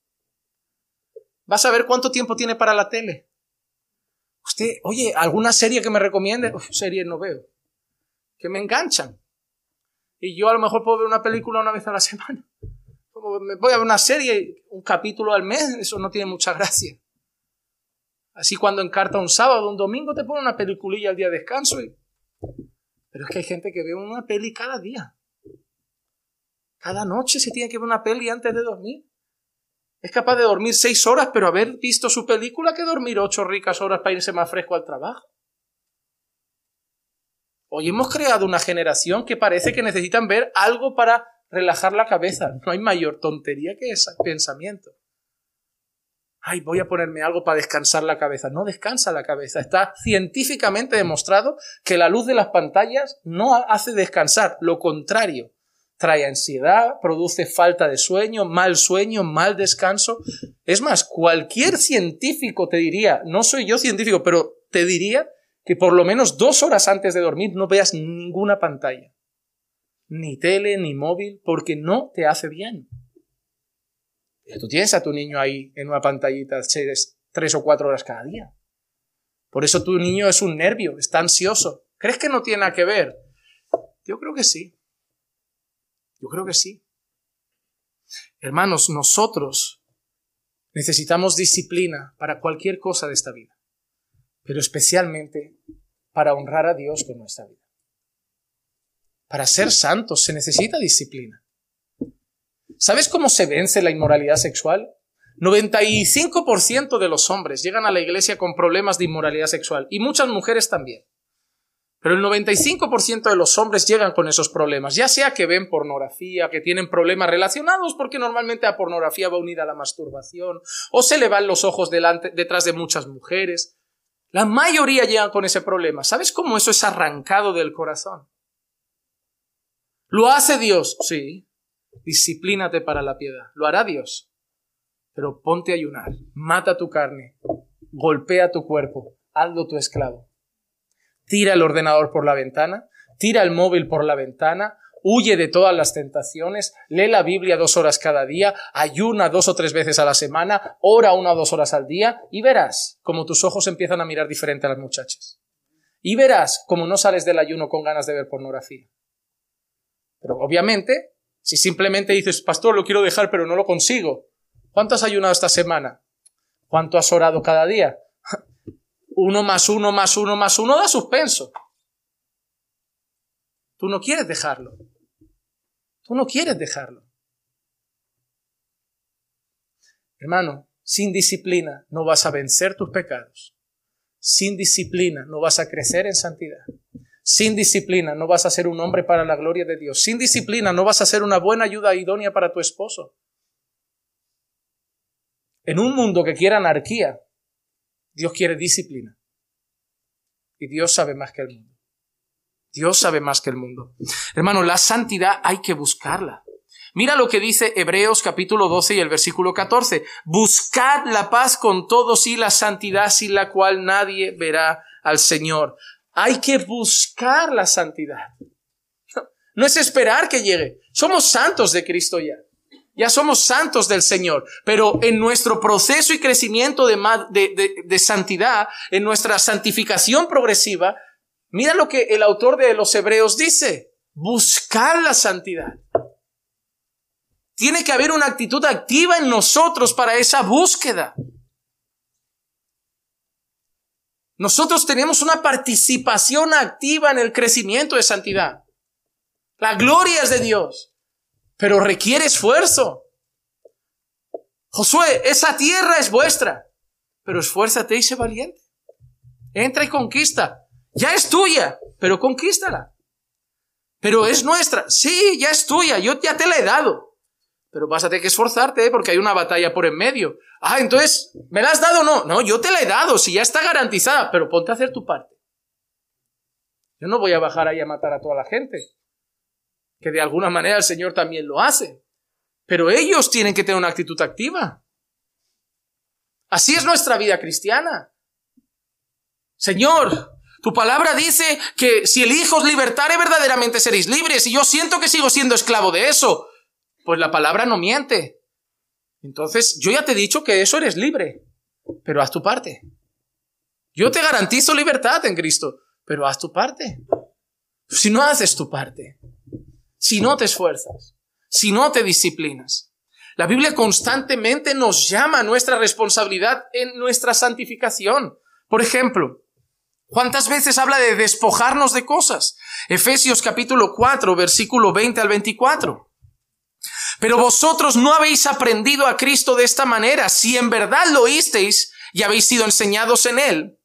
Vas a ver cuánto tiempo tiene para la tele. Usted, oye, ¿alguna serie que me recomiende? Uf, series no veo. Que me enganchan. Y yo a lo mejor puedo ver una película una vez a la semana. me voy a ver una serie, un capítulo al mes, eso no tiene mucha gracia. Así cuando encarta un sábado, un domingo, te pone una peliculilla al día de descanso. Pero es que hay gente que ve una peli cada día. Cada noche se tiene que ver una peli antes de dormir. Es capaz de dormir seis horas, pero haber visto su película que dormir ocho ricas horas para irse más fresco al trabajo. Hoy hemos creado una generación que parece que necesitan ver algo para relajar la cabeza. No hay mayor tontería que ese pensamiento. Ay, voy a ponerme algo para descansar la cabeza. No descansa la cabeza. Está científicamente demostrado que la luz de las pantallas no hace descansar. Lo contrario. Trae ansiedad, produce falta de sueño, mal sueño, mal descanso. Es más, cualquier científico te diría, no soy yo científico, pero te diría que por lo menos dos horas antes de dormir no veas ninguna pantalla, ni tele, ni móvil, porque no te hace bien. tú tienes a tu niño ahí en una pantallita tres o cuatro horas cada día. Por eso tu niño es un nervio, está ansioso. ¿Crees que no tiene nada que ver? Yo creo que sí. Yo creo que sí. Hermanos, nosotros necesitamos disciplina para cualquier cosa de esta vida pero especialmente para honrar a Dios con nuestra vida. Para ser santos se necesita disciplina. ¿Sabes cómo se vence la inmoralidad sexual? 95% de los hombres llegan a la iglesia con problemas de inmoralidad sexual y muchas mujeres también. Pero el 95% de los hombres llegan con esos problemas, ya sea que ven pornografía, que tienen problemas relacionados porque normalmente la pornografía va unida a la masturbación, o se le van los ojos delante, detrás de muchas mujeres, la mayoría llegan con ese problema. ¿Sabes cómo eso es arrancado del corazón? ¿Lo hace Dios? Sí. Disciplínate para la piedad. Lo hará Dios. Pero ponte a ayunar. Mata tu carne. Golpea tu cuerpo. Hazlo tu esclavo. Tira el ordenador por la ventana. Tira el móvil por la ventana huye de todas las tentaciones, lee la Biblia dos horas cada día, ayuna dos o tres veces a la semana, ora una o dos horas al día y verás como tus ojos empiezan a mirar diferente a las muchachas. Y verás como no sales del ayuno con ganas de ver pornografía. Pero obviamente, si simplemente dices, pastor, lo quiero dejar pero no lo consigo, ¿cuánto has ayunado esta semana? ¿Cuánto has orado cada día? Uno más uno más uno más uno da suspenso. Tú no quieres dejarlo. Tú no quieres dejarlo. Hermano, sin disciplina no vas a vencer tus pecados. Sin disciplina no vas a crecer en santidad. Sin disciplina no vas a ser un hombre para la gloria de Dios. Sin disciplina no vas a ser una buena ayuda idónea para tu esposo. En un mundo que quiere anarquía, Dios quiere disciplina. Y Dios sabe más que el mundo. Dios sabe más que el mundo. Hermano, la santidad hay que buscarla. Mira lo que dice Hebreos capítulo 12 y el versículo 14. Buscad la paz con todos y la santidad sin la cual nadie verá al Señor. Hay que buscar la santidad. No es esperar que llegue. Somos santos de Cristo ya. Ya somos santos del Señor. Pero en nuestro proceso y crecimiento de, de, de santidad, en nuestra santificación progresiva, Mira lo que el autor de los Hebreos dice. Buscar la santidad. Tiene que haber una actitud activa en nosotros para esa búsqueda. Nosotros tenemos una participación activa en el crecimiento de santidad. La gloria es de Dios, pero requiere esfuerzo. Josué, esa tierra es vuestra, pero esfuérzate y sé valiente. Entra y conquista. Ya es tuya, pero conquístala. Pero es nuestra. Sí, ya es tuya, yo ya te la he dado. Pero vas a tener que esforzarte ¿eh? porque hay una batalla por en medio. Ah, entonces, ¿me la has dado o no? No, yo te la he dado, si ya está garantizada, pero ponte a hacer tu parte. Yo no voy a bajar ahí a matar a toda la gente. Que de alguna manera el Señor también lo hace. Pero ellos tienen que tener una actitud activa. Así es nuestra vida cristiana. Señor, tu palabra dice que si el Hijo os libertare, verdaderamente seréis libres. Y yo siento que sigo siendo esclavo de eso. Pues la palabra no miente. Entonces, yo ya te he dicho que eso eres libre. Pero haz tu parte. Yo te garantizo libertad en Cristo. Pero haz tu parte. Si no haces tu parte. Si no te esfuerzas. Si no te disciplinas. La Biblia constantemente nos llama a nuestra responsabilidad en nuestra santificación. Por ejemplo, ¿cuántas veces habla de despojarnos de cosas? Efesios capítulo 4, versículo 20 al 24. Pero vosotros no habéis aprendido a Cristo de esta manera, si en verdad lo oísteis y habéis sido enseñados en él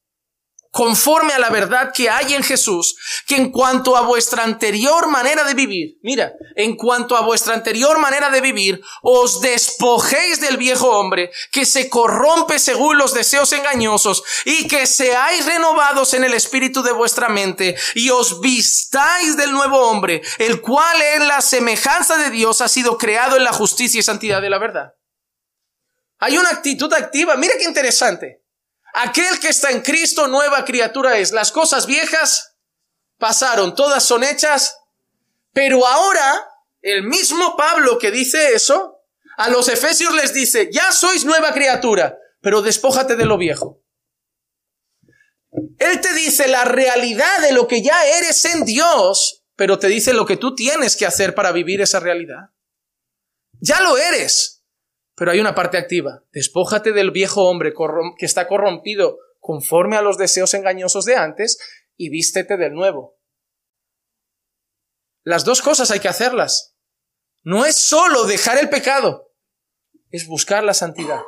conforme a la verdad que hay en Jesús, que en cuanto a vuestra anterior manera de vivir, mira, en cuanto a vuestra anterior manera de vivir, os despojéis del viejo hombre, que se corrompe según los deseos engañosos, y que seáis renovados en el espíritu de vuestra mente, y os vistáis del nuevo hombre, el cual en la semejanza de Dios ha sido creado en la justicia y santidad de la verdad. Hay una actitud activa, mira qué interesante. Aquel que está en Cristo, nueva criatura es. Las cosas viejas pasaron, todas son hechas, pero ahora el mismo Pablo que dice eso, a los efesios les dice, ya sois nueva criatura, pero despójate de lo viejo. Él te dice la realidad de lo que ya eres en Dios, pero te dice lo que tú tienes que hacer para vivir esa realidad. Ya lo eres. Pero hay una parte activa. Despójate del viejo hombre que está corrompido conforme a los deseos engañosos de antes y vístete del nuevo. Las dos cosas hay que hacerlas. No es solo dejar el pecado, es buscar la santidad.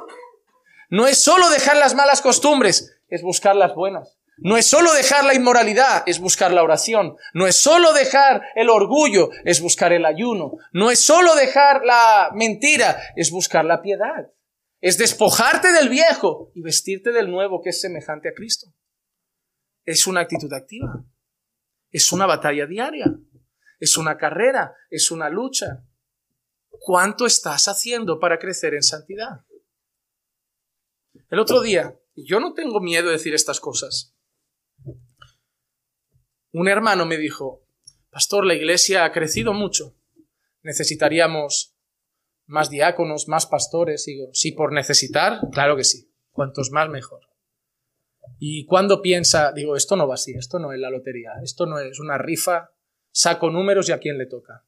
No es solo dejar las malas costumbres, es buscar las buenas. No es solo dejar la inmoralidad, es buscar la oración. No es solo dejar el orgullo, es buscar el ayuno. No es solo dejar la mentira, es buscar la piedad. Es despojarte del viejo y vestirte del nuevo que es semejante a Cristo. Es una actitud activa. Es una batalla diaria. Es una carrera. Es una lucha. ¿Cuánto estás haciendo para crecer en santidad? El otro día, yo no tengo miedo de decir estas cosas, un hermano me dijo, Pastor, la iglesia ha crecido mucho. Necesitaríamos más diáconos, más pastores. Y digo, sí, por necesitar, claro que sí. Cuantos más, mejor. Y cuando piensa, digo, esto no va así, esto no es la lotería, esto no es una rifa, saco números y a quién le toca.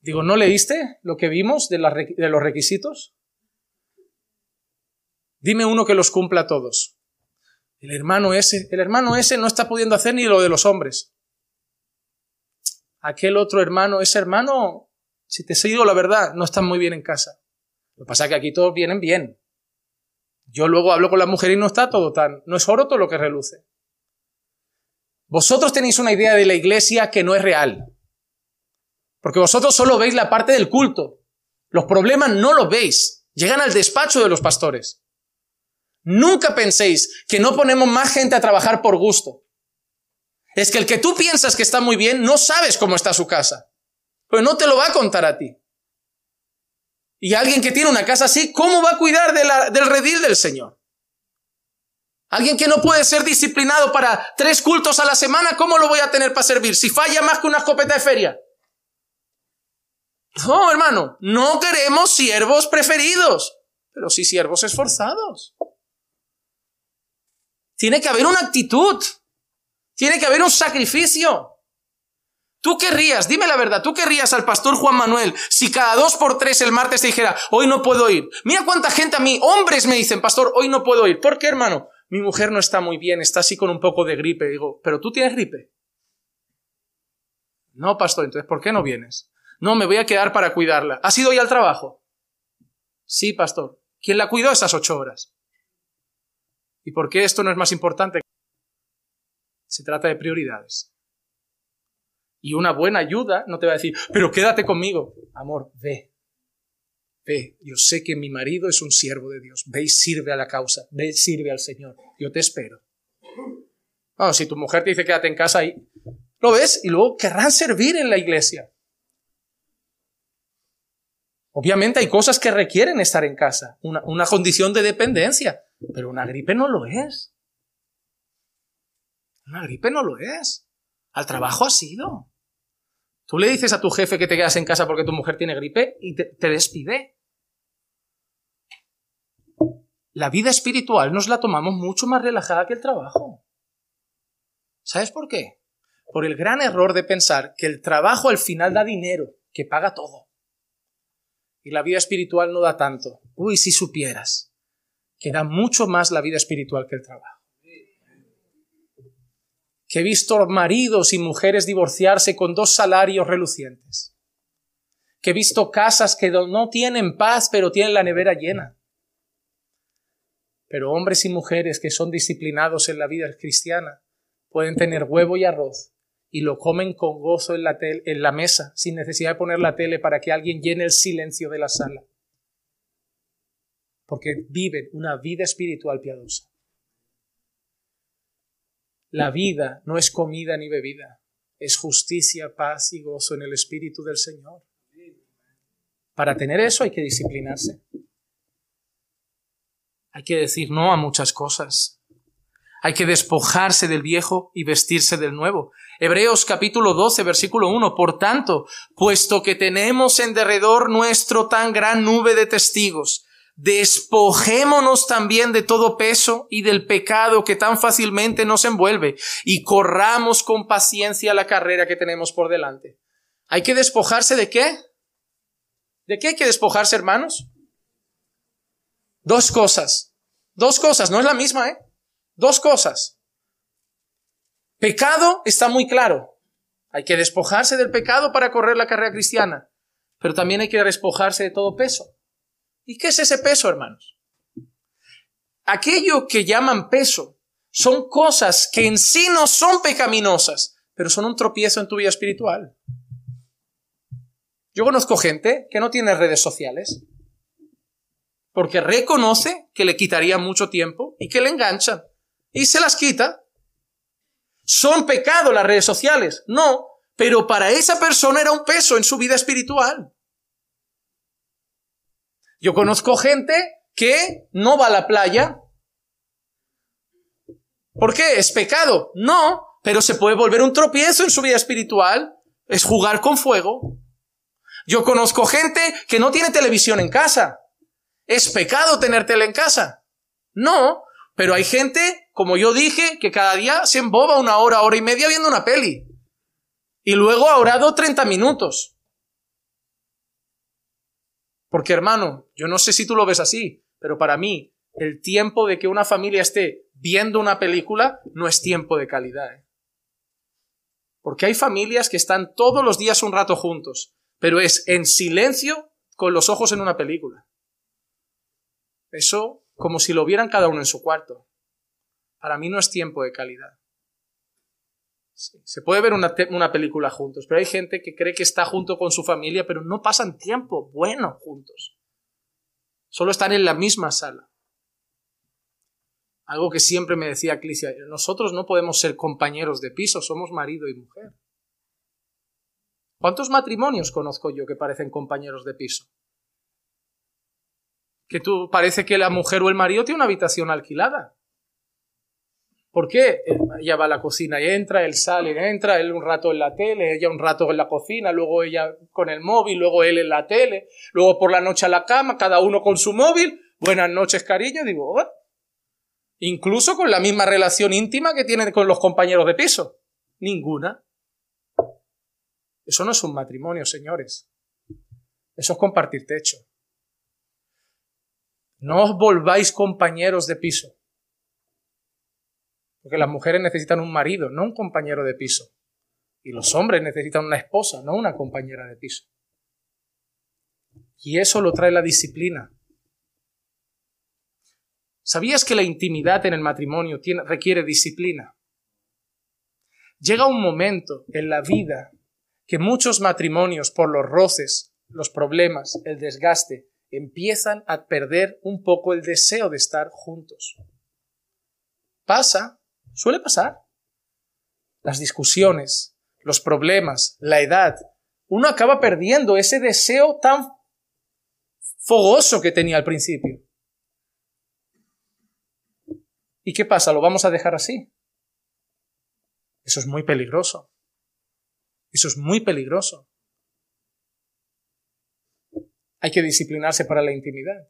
Digo, ¿no leíste lo que vimos de, de los requisitos? Dime uno que los cumpla todos. El hermano ese, el hermano ese no está pudiendo hacer ni lo de los hombres. Aquel otro hermano, ese hermano, si te sigo la verdad, no está muy bien en casa. Lo que pasa es que aquí todos vienen bien. Yo luego hablo con la mujer y no está todo tan, no es oro todo lo que reluce. Vosotros tenéis una idea de la iglesia que no es real. Porque vosotros solo veis la parte del culto. Los problemas no los veis. Llegan al despacho de los pastores. Nunca penséis que no ponemos más gente a trabajar por gusto. Es que el que tú piensas que está muy bien, no sabes cómo está su casa. Pero no te lo va a contar a ti. Y alguien que tiene una casa así, ¿cómo va a cuidar del redil del Señor? Alguien que no puede ser disciplinado para tres cultos a la semana, ¿cómo lo voy a tener para servir? Si falla más que una escopeta de feria. No, hermano, no queremos siervos preferidos, pero sí siervos esforzados. Tiene que haber una actitud. Tiene que haber un sacrificio. ¿Tú querrías, dime la verdad, tú querrías al pastor Juan Manuel si cada dos por tres el martes te dijera, hoy no puedo ir? Mira cuánta gente a mí, hombres me dicen, pastor, hoy no puedo ir. ¿Por qué, hermano? Mi mujer no está muy bien, está así con un poco de gripe. Digo, ¿pero tú tienes gripe? No, pastor, entonces, ¿por qué no vienes? No, me voy a quedar para cuidarla. ¿Has ido hoy al trabajo? Sí, pastor. ¿Quién la cuidó esas ocho horas? ¿Y por qué esto no es más importante? Se trata de prioridades. Y una buena ayuda no te va a decir, pero quédate conmigo. Amor, ve. Ve, yo sé que mi marido es un siervo de Dios. Ve y sirve a la causa. Ve y sirve al Señor. Yo te espero. Bueno, si tu mujer te dice quédate en casa ahí, lo ves y luego querrán servir en la iglesia. Obviamente hay cosas que requieren estar en casa, una, una condición de dependencia. Pero una gripe no lo es. Una gripe no lo es. Al trabajo ha sido. Tú le dices a tu jefe que te quedas en casa porque tu mujer tiene gripe y te, despide. La vida espiritual nos la tomamos mucho más relajada que el trabajo. ¿Sabes por qué? Por el gran error de pensar que el trabajo al final da dinero, que paga todo. Y la vida espiritual no da tanto. Uy, si supieras que da mucho más la vida espiritual que el trabajo. Que he visto maridos y mujeres divorciarse con dos salarios relucientes. Que he visto casas que no tienen paz, pero tienen la nevera llena. Pero hombres y mujeres que son disciplinados en la vida cristiana pueden tener huevo y arroz y lo comen con gozo en la, en la mesa, sin necesidad de poner la tele para que alguien llene el silencio de la sala. Porque viven una vida espiritual piadosa. La vida no es comida ni bebida, es justicia, paz y gozo en el Espíritu del Señor. Para tener eso hay que disciplinarse. Hay que decir no a muchas cosas. Hay que despojarse del viejo y vestirse del nuevo. Hebreos capítulo 12, versículo 1. Por tanto, puesto que tenemos en derredor nuestro tan gran nube de testigos, despojémonos también de todo peso y del pecado que tan fácilmente nos envuelve y corramos con paciencia la carrera que tenemos por delante. ¿Hay que despojarse de qué? ¿De qué hay que despojarse, hermanos? Dos cosas. Dos cosas, no es la misma, ¿eh? Dos cosas. Pecado está muy claro. Hay que despojarse del pecado para correr la carrera cristiana. Pero también hay que despojarse de todo peso. ¿Y qué es ese peso, hermanos? Aquello que llaman peso son cosas que en sí no son pecaminosas, pero son un tropiezo en tu vida espiritual. Yo conozco gente que no tiene redes sociales porque reconoce que le quitaría mucho tiempo y que le enganchan y se las quita. ¿Son pecado las redes sociales? No, pero para esa persona era un peso en su vida espiritual. Yo conozco gente que no va a la playa. ¿Por qué? ¿Es pecado? No, pero se puede volver un tropiezo en su vida espiritual. Es jugar con fuego. Yo conozco gente que no tiene televisión en casa. ¿Es pecado tener tele en casa? No, pero hay gente, como yo dije, que cada día se emboba una hora, hora y media viendo una peli. Y luego ha orado 30 minutos. Porque hermano, yo no sé si tú lo ves así, pero para mí el tiempo de que una familia esté viendo una película no es tiempo de calidad. ¿eh? Porque hay familias que están todos los días un rato juntos, pero es en silencio con los ojos en una película. Eso como si lo vieran cada uno en su cuarto. Para mí no es tiempo de calidad. Se puede ver una, una, película juntos, pero hay gente que cree que está junto con su familia, pero no pasan tiempo bueno juntos. Solo están en la misma sala. Algo que siempre me decía Clicia, nosotros no podemos ser compañeros de piso, somos marido y mujer. ¿Cuántos matrimonios conozco yo que parecen compañeros de piso? que tú parece que la mujer o el marido tiene una habitación alquilada. ¿Por qué? Ella va a la cocina y entra, él sale y entra, él un rato en la tele, ella un rato en la cocina, luego ella con el móvil, luego él en la tele, luego por la noche a la cama, cada uno con su móvil. Buenas noches, cariño. Digo, oh". incluso con la misma relación íntima que tienen con los compañeros de piso. Ninguna. Eso no es un matrimonio, señores. Eso es compartir techo. No os volváis compañeros de piso. Porque las mujeres necesitan un marido, no un compañero de piso. Y los hombres necesitan una esposa, no una compañera de piso. Y eso lo trae la disciplina. ¿Sabías que la intimidad en el matrimonio requiere disciplina? Llega un momento en la vida que muchos matrimonios, por los roces, los problemas, el desgaste, empiezan a perder un poco el deseo de estar juntos. Pasa, suele pasar. Las discusiones, los problemas, la edad, uno acaba perdiendo ese deseo tan fogoso que tenía al principio. ¿Y qué pasa? ¿Lo vamos a dejar así? Eso es muy peligroso. Eso es muy peligroso hay que disciplinarse para la intimidad.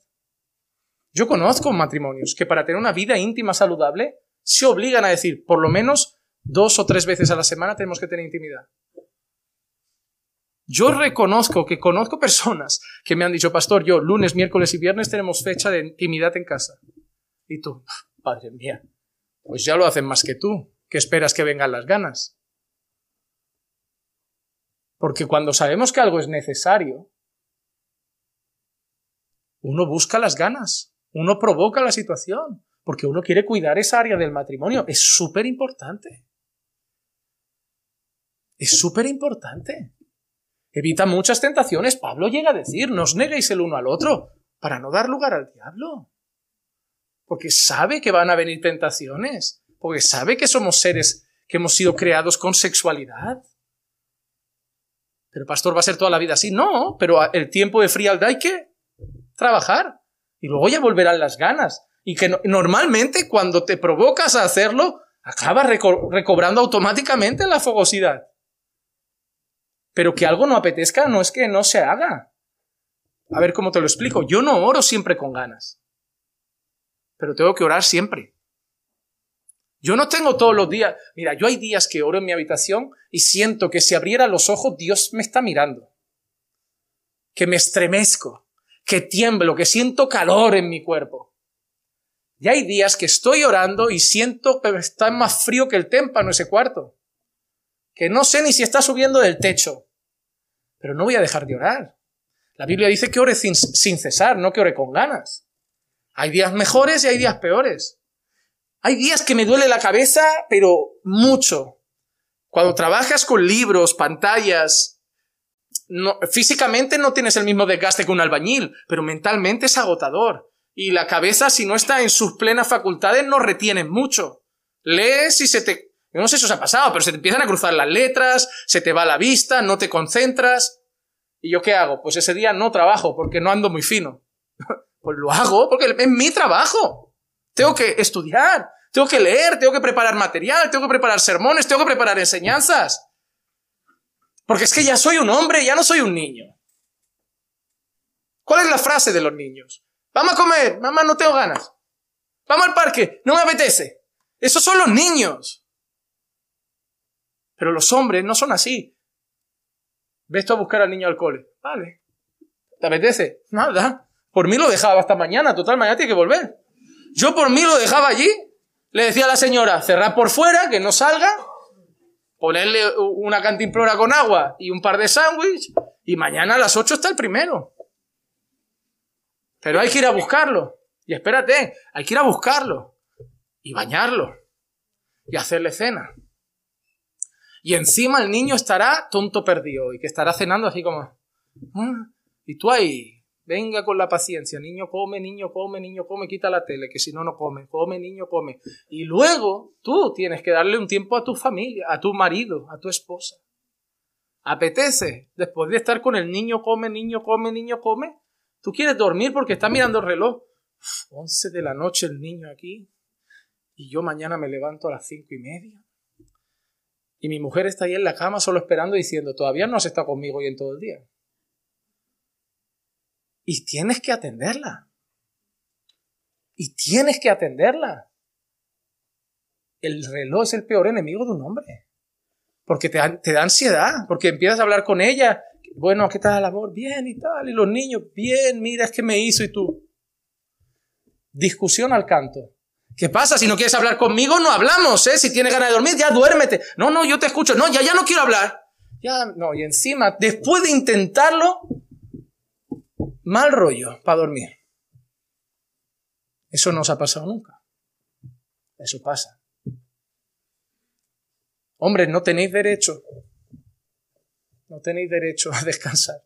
Yo conozco matrimonios que para tener una vida íntima saludable se obligan a decir, por lo menos dos o tres veces a la semana tenemos que tener intimidad. Yo reconozco que conozco personas que me han dicho, pastor, yo lunes, miércoles y viernes tenemos fecha de intimidad en casa. Y tú, padre mía, pues ya lo hacen más que tú. ¿Qué esperas que vengan las ganas? Porque cuando sabemos que algo es necesario, uno busca las ganas, uno provoca la situación, porque uno quiere cuidar esa área del matrimonio. Es súper importante. Es súper importante. Evita muchas tentaciones. Pablo llega a decir, no os neguéis el uno al otro, para no dar lugar al diablo. Porque sabe que van a venir tentaciones, porque sabe que somos seres que hemos sido creados con sexualidad. Pero pastor, ¿va a ser toda la vida así? No, pero el tiempo de frialdad hay que trabajar. Y luego ya volverán las ganas. Y que normalmente cuando te provocas a hacerlo, acabas recobrando automáticamente la fogosidad. Pero que algo no apetezca no es que no se haga. A ver cómo te lo explico. Yo no oro siempre con ganas. Pero tengo que orar siempre. Yo no tengo todos los días. Mira, yo hay días que oro en mi habitación y siento que si abriera los ojos Dios me está mirando. Que me estremezco, que tiemblo, que siento calor en mi cuerpo. Y hay días que estoy orando y siento que está más frío que el témpano ese cuarto. Que no sé ni si está subiendo del techo. Pero no voy a dejar de orar. La Biblia dice que ore sin, sin cesar, no que ore con ganas. Hay días mejores y hay días peores. Hay días que me duele la cabeza, pero mucho. Cuando trabajas con libros, pantallas, físicamente no tienes el mismo desgaste que un albañil, pero mentalmente es agotador. Y la cabeza, si no está en sus plenas facultades, no retiene mucho. Lees y se te... no sé si os ha pasado, pero se te empiezan a cruzar las letras, se te va la vista, no te concentras. ¿Y yo qué hago? Pues ese día no trabajo porque no ando muy fino. *laughs* pues lo hago porque es mi trabajo. Tengo que estudiar, tengo que leer, tengo que preparar material, tengo que preparar sermones, tengo que preparar enseñanzas. Porque es que ya soy un hombre, ya no soy un niño. ¿Cuál es la frase de los niños? Vamos a comer, mamá, no tengo ganas. Vamos al parque, no me apetece. Esos son los niños. Pero los hombres no son así. Ves tú a buscar al niño al cole. Vale. ¿Te apetece? Nada. Por mí lo dejaba hasta mañana. Total, mañana tiene que volver. Yo por mí lo dejaba allí. Le decía a la señora, cerrar por fuera, que no salga, ponerle una cantimplora con agua y un par de sándwiches, y mañana a las 8 está el primero. Pero hay que ir a buscarlo. Y espérate, hay que ir a buscarlo. Y bañarlo. Y hacerle cena. Y encima el niño estará tonto perdido y que estará cenando así como... Ah, y tú ahí, Venga con la paciencia, niño come, niño come, niño come, quita la tele, que si no, no come, come, niño come. Y luego tú tienes que darle un tiempo a tu familia, a tu marido, a tu esposa. Apetece, después de estar con el niño come, niño come, niño come, tú quieres dormir porque está mirando el reloj. Once de la noche el niño aquí y yo mañana me levanto a las cinco y media. Y mi mujer está ahí en la cama solo esperando diciendo, todavía no has estado conmigo hoy en todo el día y tienes que atenderla. Y tienes que atenderla. El reloj es el peor enemigo de un hombre. Porque te te da ansiedad, porque empiezas a hablar con ella. Bueno, ¿qué tal el amor? Bien y tal. Y los niños, bien, mira, es que me hizo y tú. Discusión al canto. ¿Qué pasa? Si no quieres hablar conmigo, no hablamos, ¿eh? Si tienes ganas de dormir, ya duérmete. No, no, yo te escucho. No, ya, ya no quiero hablar. Ya, no, y encima, después de intentarlo, mal rollo para dormir. Eso no os ha pasado nunca. Eso pasa. Hombre, no tenéis derecho. No tenéis derecho a *laughs* descansar.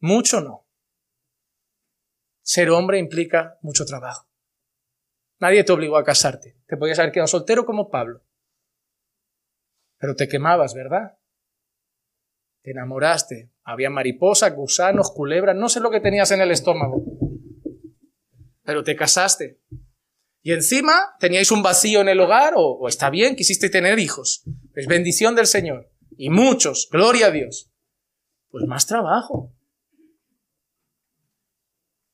Mucho no. Ser hombre implica mucho trabajo. Nadie te obligó a casarte. Te podías haber quedado soltero como Pablo. Pero te quemabas, ¿verdad? Te enamoraste. Había mariposas, gusanos, culebras, no sé lo que tenías en el estómago. Pero te casaste. Y encima teníais un vacío en el hogar, o, está bien, quisiste tener hijos. Es bendición del Señor. Y muchos, gloria a Dios. Pues más trabajo.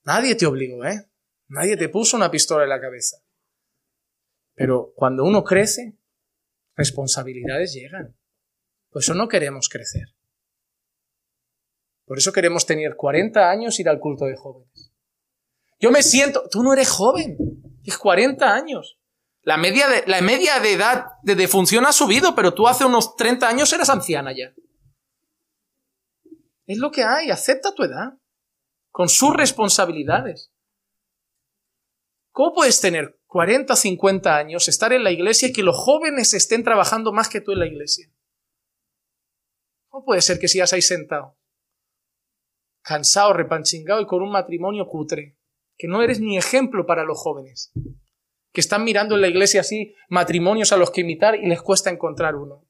Nadie te obligó, ¿eh? Nadie te puso una pistola en la cabeza. Pero cuando uno crece, responsabilidades llegan. Por eso no queremos crecer. Por eso queremos tener 40 años y ir al culto de jóvenes. Yo me siento, tú no eres joven, tienes 40 años. La media de, la media de edad de defunción ha subido, pero tú hace unos 30 años eras anciana ya. Es lo que hay, acepta tu edad, con sus responsabilidades. ¿Cómo puedes tener 40, 50 años, estar en la iglesia y que los jóvenes estén trabajando más que tú en la iglesia? ¿Cómo puede ser que sigas ahí sentado? Cansado, repanchingado y con un matrimonio cutre, que no eres ni ejemplo para los jóvenes, que están mirando en la iglesia así matrimonios a los que imitar y les cuesta encontrar uno.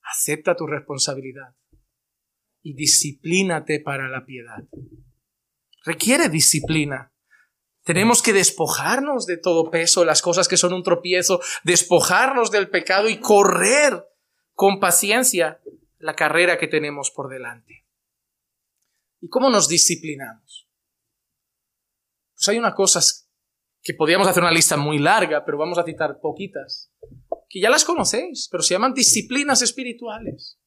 Acepta tu responsabilidad y disciplínate para la piedad. Requiere disciplina. Tenemos que despojarnos de todo peso, las cosas que son un tropiezo, despojarnos del pecado y correr con paciencia la carrera que tenemos por delante. ¿Y cómo nos disciplinamos? Pues hay unas cosas que podríamos hacer una lista muy larga, pero vamos a citar poquitas, que ya las conocéis, pero se llaman disciplinas espirituales.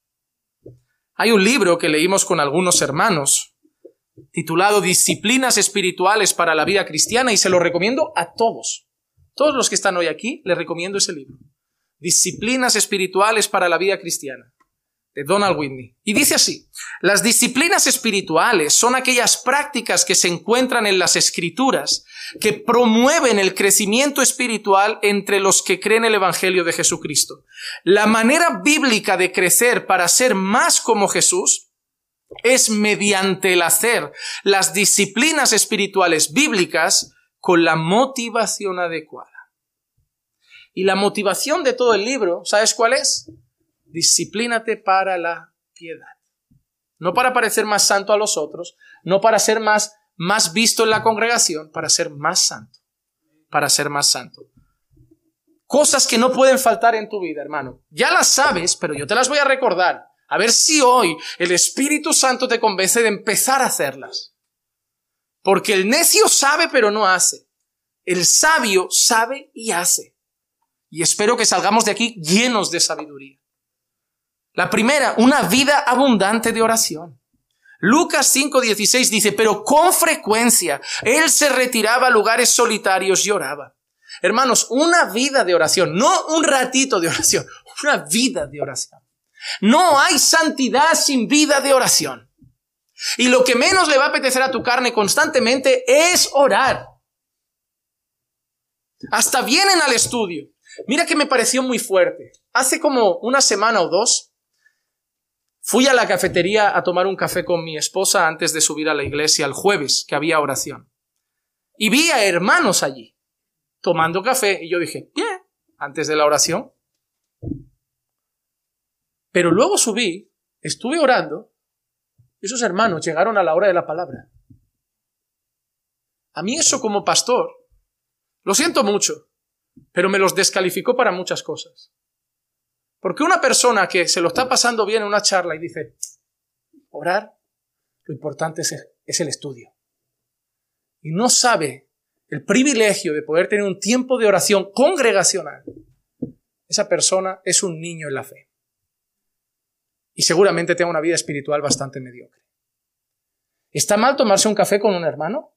Hay un libro que leímos con algunos hermanos, titulado Disciplinas Espirituales para la Vida Cristiana, y se lo recomiendo a todos. Todos los que están hoy aquí, les recomiendo ese libro. Disciplinas Espirituales para la Vida Cristiana Donald Whitney. Y dice así, las disciplinas espirituales son aquellas prácticas que se encuentran en las escrituras que promueven el crecimiento espiritual entre los que creen el Evangelio de Jesucristo. La manera bíblica de crecer para ser más como Jesús es mediante el hacer las disciplinas espirituales bíblicas con la motivación adecuada. Y la motivación de todo el libro, ¿sabes cuál es? Disciplínate para la piedad. No para parecer más santo a los otros, no para ser más, más visto en la congregación, para ser más santo, para ser más santo. Cosas que no pueden faltar en tu vida, hermano. Ya las sabes, pero yo te las voy a recordar. A ver si hoy el Espíritu Santo te convence de empezar a hacerlas. Porque el necio sabe pero no hace. El sabio sabe y hace. Y espero que salgamos de aquí llenos de sabiduría. La primera, una vida abundante de oración. Lucas 5:16 dice, pero con frecuencia él se retiraba a lugares solitarios y oraba. Hermanos, una vida de oración, no un ratito de oración, *laughs* una vida de oración. No hay santidad sin vida de oración. Y lo que menos le va a apetecer a tu carne constantemente es orar. Hasta vienen al estudio. Mira que me pareció muy fuerte. Hace como una semana o dos, Fui a la cafetería a tomar un café con mi esposa antes de subir a la iglesia el jueves, que había oración. Y vi a hermanos allí, tomando café, y yo dije, bien, antes de la oración. Pero luego subí, estuve orando, y esos hermanos llegaron a la hora de la palabra. A mí eso como pastor, lo siento mucho, pero me los descalificó para muchas cosas. Porque una persona que se lo está pasando bien en una charla y dice, orar, lo importante es, el estudio. Y no sabe el privilegio de poder tener un tiempo de oración congregacional. Esa persona es un niño en la fe. Y seguramente tenga una vida espiritual bastante mediocre. ¿Está mal tomarse un café con un hermano?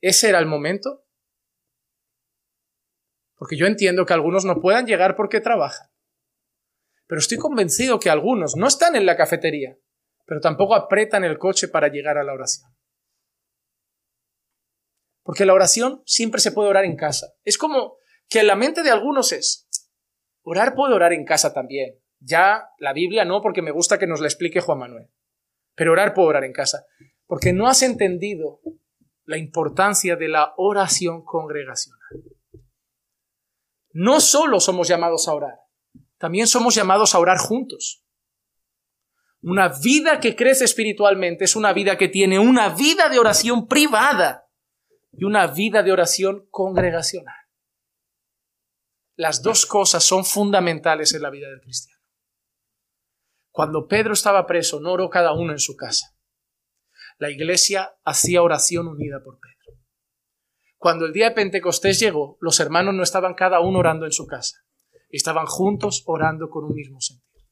¿Ese era el momento? Porque yo entiendo que algunos no puedan llegar porque trabajan. Pero estoy convencido que algunos no están en la cafetería, pero tampoco apretan el coche para llegar a la oración. Porque la oración siempre se puede orar en casa. Es como que la mente de algunos es, orar puedo orar en casa también. Ya la Biblia no, porque me gusta que nos la explique Juan Manuel. Pero orar puedo orar en casa. Porque no has entendido la importancia de la oración congregacional. No solo somos llamados a orar, también somos llamados a orar juntos. Una vida que crece espiritualmente es una vida que tiene una vida de oración privada y una vida de oración congregacional. Las dos cosas son fundamentales en la vida del cristiano. Cuando Pedro estaba preso, no oró cada uno en su casa. La iglesia hacía oración unida por Pedro. Cuando el día de Pentecostés llegó, los hermanos no estaban cada uno orando en su casa, estaban juntos orando con un mismo sentido.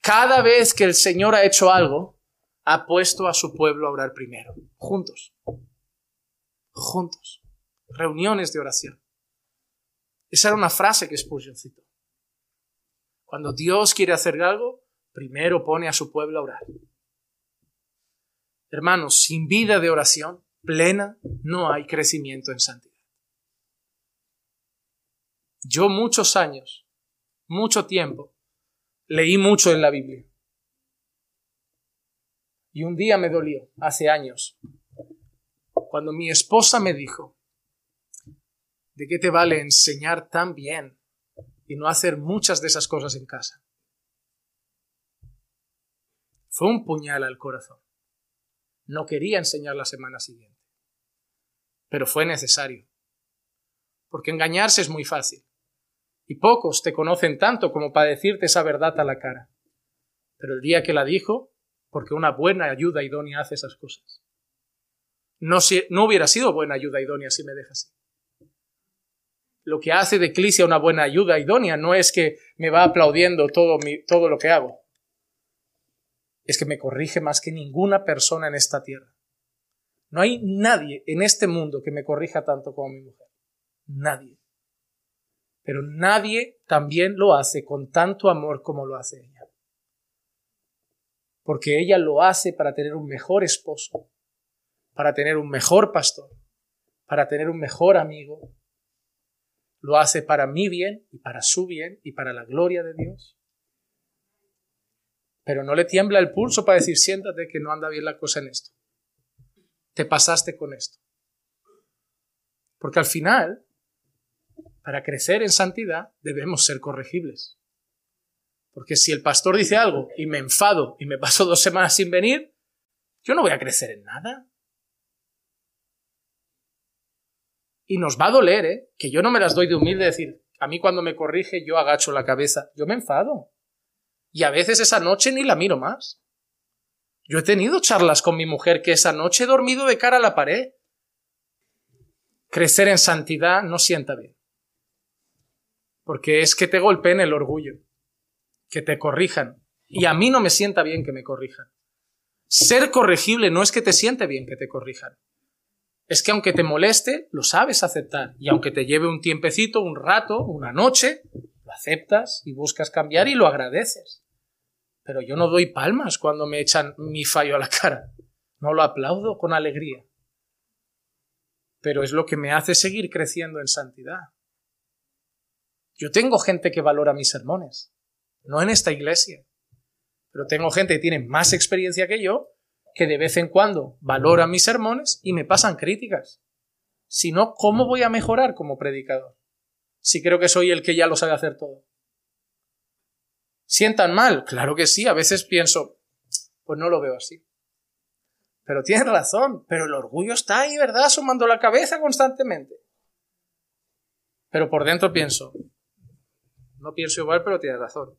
Cada vez que el Señor ha hecho algo, ha puesto a su pueblo a orar primero, juntos. Juntos. Reuniones de oración. Esa era una frase que Spurgeon citó. Cuando Dios quiere hacer algo, primero pone a su pueblo a orar. Hermanos, sin vida de oración plena no hay crecimiento en santidad. Yo muchos años, mucho tiempo, leí mucho en la Biblia. Y un día me dolió, hace años, cuando mi esposa me dijo, ¿de qué te vale enseñar tan bien y no hacer muchas de esas cosas en casa? Fue un puñal al corazón. No quería enseñar la semana siguiente. Pero fue necesario. Porque engañarse es muy fácil. Y pocos te conocen tanto como para decirte esa verdad a la cara. Pero el día que la dijo, porque una buena ayuda idónea hace esas cosas. No, si, no hubiera sido buena ayuda idónea si me dejas. Lo que hace de Eclisia una buena ayuda idónea no es que me va aplaudiendo todo, mi, todo lo que hago es que me corrige más que ninguna persona en esta tierra. No hay nadie en este mundo que me corrija tanto como mi mujer. Nadie. Pero nadie también lo hace con tanto amor como lo hace ella. Porque ella lo hace para tener un mejor esposo, para tener un mejor pastor, para tener un mejor amigo. Lo hace para mi bien y para su bien y para la gloria de Dios pero no le tiembla el pulso para decir, siéntate que no anda bien la cosa en esto. Te pasaste con esto. Porque al final, para crecer en santidad, debemos ser corregibles. Porque si el pastor dice algo y me enfado y me paso dos semanas sin venir, yo no voy a crecer en nada. Y nos va a doler, ¿eh? Que yo no me las doy de humilde decir, a mí cuando me corrige yo agacho la cabeza. Yo me enfado. Y a veces esa noche ni la miro más. Yo he tenido charlas con mi mujer que esa noche he dormido de cara a la pared. Crecer en santidad no sienta bien. Porque es que te golpeen el orgullo, que te corrijan. Y a mí no me sienta bien que me corrijan. Ser corregible no es que te siente bien que te corrijan. Es que aunque te moleste, lo sabes aceptar. Y aunque te lleve un tiempecito, un rato, una noche, lo aceptas y buscas cambiar y lo agradeces. Pero yo no doy palmas cuando me echan mi fallo a la cara. No lo aplaudo con alegría. Pero es lo que me hace seguir creciendo en santidad. Yo tengo gente que valora mis sermones, no en esta iglesia, pero tengo gente que tiene más experiencia que yo, que de vez en cuando valora mis sermones y me pasan críticas. Si no, ¿cómo voy a mejorar como predicador? si creo que soy el que ya lo sabe hacer todo? ¿Sientan mal? Claro que sí, a veces pienso, pues no lo veo así. Pero tienes razón, pero el orgullo está ahí, ¿verdad? Sumando la cabeza constantemente. Pero por dentro pienso, no pienso igual, pero tienes razón.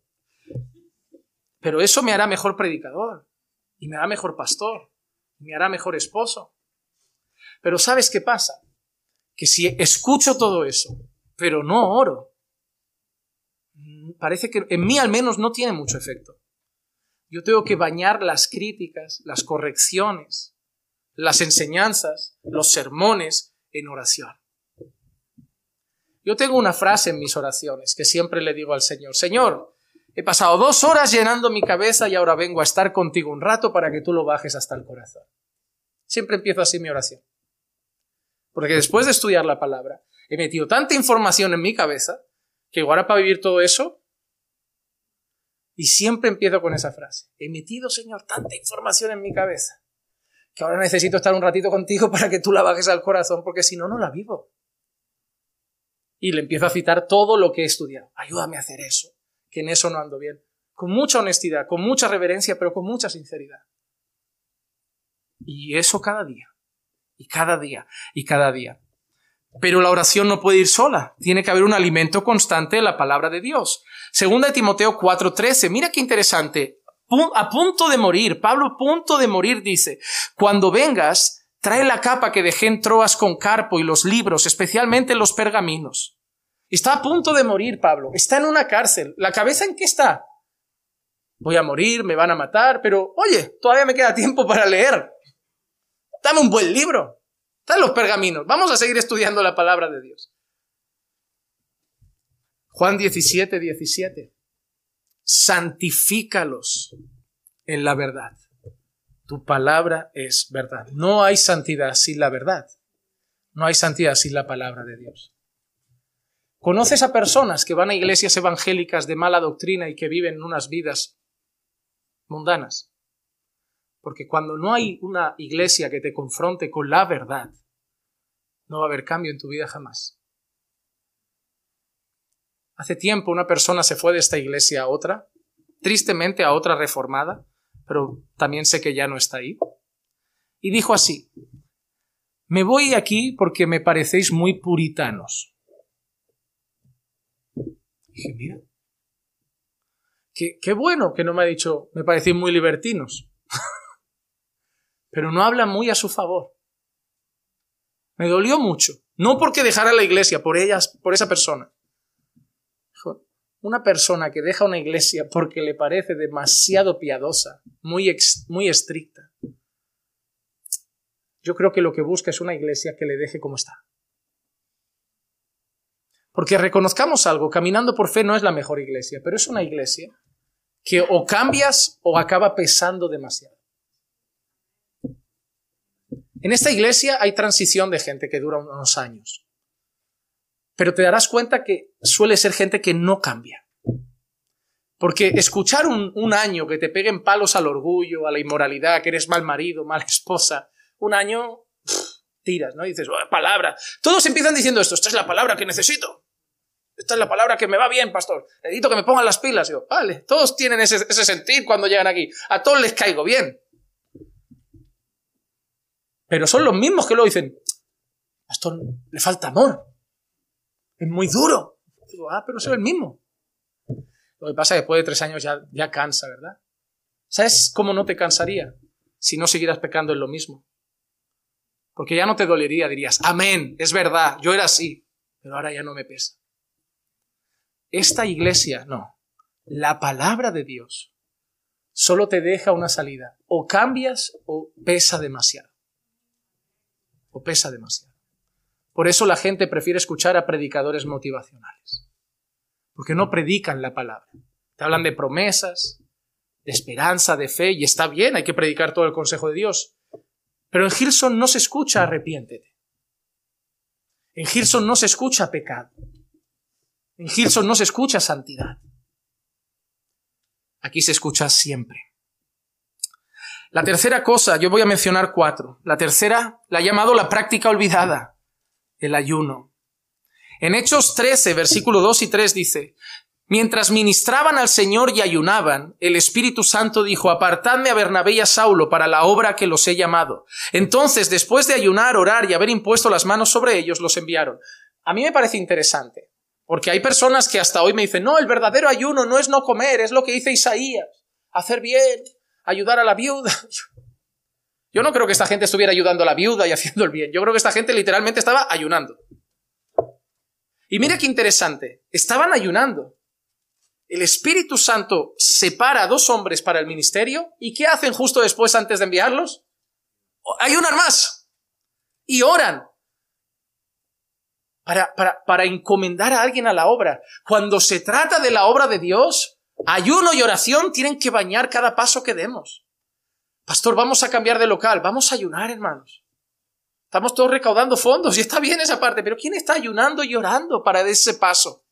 Pero eso me hará mejor predicador, y me hará mejor pastor, y me hará mejor esposo. Pero ¿sabes qué pasa? Que si escucho todo eso pero no oro. Parece que en mí al menos no tiene mucho efecto. Yo tengo que bañar las críticas, las correcciones, las enseñanzas, los sermones en oración. Yo tengo una frase en mis oraciones que siempre le digo al Señor, Señor, he pasado dos horas llenando mi cabeza y ahora vengo a estar contigo un rato para que tú lo bajes hasta el corazón. Siempre empiezo así mi oración. Porque después de estudiar la palabra, He metido tanta información en mi cabeza que ahora para vivir todo eso. Y siempre empiezo con esa frase. He metido, Señor, tanta información en mi cabeza que ahora necesito estar un ratito contigo para que tú la bajes al corazón porque si no, no la vivo. Y le empiezo a citar todo lo que he estudiado. Ayúdame a hacer eso, que en eso no ando bien. Con mucha honestidad, con mucha reverencia, pero con mucha sinceridad. Y eso cada día. Y cada día. Y cada día. Pero la oración no puede ir sola, tiene que haber un alimento constante de la palabra de Dios. Segunda de Timoteo 4:13, mira qué interesante. A punto de morir, Pablo a punto de morir dice, cuando vengas, trae la capa que dejé en Troas con Carpo y los libros, especialmente los pergaminos. Está a punto de morir Pablo, está en una cárcel. ¿La cabeza en qué está? voy a morir, me van a matar, pero oye, todavía me queda tiempo para leer. Dame un buen libro. Dame los pergaminos. Vamos a seguir estudiando la palabra de Dios. Juan 17, 17. Santifícalos en la verdad. Tu palabra es verdad. No hay santidad sin la verdad. No hay santidad sin la palabra de Dios. ¿Conoces a personas que van a iglesias evangélicas de mala doctrina y que viven unas vidas mundanas? Porque cuando no hay una iglesia que te confronte con la verdad, no va a haber cambio en tu vida jamás. Hace tiempo una persona se fue de esta iglesia a otra, tristemente a otra reformada, pero también sé que ya no está ahí, y dijo así, me voy aquí porque me parecéis muy puritanos. Dije, mira, qué, bueno que no me ha dicho, me parecéis muy libertinos, *laughs* pero no habla muy a su favor. Me dolió mucho, no porque dejara la iglesia, por ellas, por esa persona. Una persona que deja una iglesia porque le parece demasiado piadosa, muy, muy estricta. Yo creo que lo que busca es una iglesia que le deje como está. Porque reconozcamos algo, caminando por fe no es la mejor iglesia, pero es una iglesia que o cambias o acaba pesando demasiado. En esta iglesia hay transición de gente que dura unos años, pero te darás cuenta que suele ser gente que no cambia. Porque escuchar un, año que te peguen palos al orgullo, a la inmoralidad, que eres mal marido, mala esposa, un año tiras, ¿no? Y dices, palabra. Todos empiezan diciendo esto, esta es la palabra que necesito. Esta es la palabra que me va bien, pastor. Necesito que me pongan las pilas. Yo, vale, todos tienen ese, ese sentir cuando llegan aquí. A todos les caigo bien. Pero son los mismos que lo dicen, pastor, le falta amor. Es muy duro. Digo, ah, pero soy el mismo. Lo que pasa es que después de tres años ya, ya cansa, ¿verdad? ¿Sabes cómo no te cansaría si no siguieras pecando en lo mismo? Porque ya no te dolería, dirías, amén, es verdad, yo era así, pero ahora ya no me pesa. Esta iglesia, no. La palabra de Dios solo te deja una salida. O cambias o pesa demasiado. O pesa demasiado. Por eso la gente prefiere escuchar a predicadores motivacionales. Porque no predican la palabra. Te hablan de promesas, de esperanza, de fe, y está bien, hay que predicar todo el consejo de Dios. Pero en Gilson no se escucha arrepiéntete. En Gilson no se escucha pecado. En Gilson no se escucha santidad. Aquí se escucha siempre. La tercera cosa, yo voy a mencionar cuatro. La tercera la ha llamado la práctica olvidada, el ayuno. En Hechos 13, versículo 2 y 3 dice, Mientras ministraban al Señor y ayunaban, el Espíritu Santo dijo, apartadme a Bernabé y a Saulo para la obra que los he llamado. Entonces, después de ayunar, orar y haber impuesto las manos sobre ellos, los enviaron. A mí me parece interesante. Porque hay personas que hasta hoy me dicen, no, el verdadero ayuno no es no comer, es lo que dice Isaías, hacer bien, ayudar a la viuda. *laughs* Yo no creo que esta gente estuviera ayudando a la viuda y haciendo el bien. Yo creo que esta gente literalmente estaba ayunando. Y mira qué interesante, estaban ayunando. El Espíritu Santo separa a dos hombres para el ministerio y ¿qué hacen justo después antes de enviarlos? Ayunan más y oran para, encomendar a alguien a la obra. Cuando se trata de la obra de Dios, ayuno y oración tienen que bañar cada paso que demos. Pastor, vamos a cambiar de local, vamos a ayunar, hermanos. Estamos todos recaudando fondos y está bien esa parte, pero ¿quién está ayunando y orando para ese paso?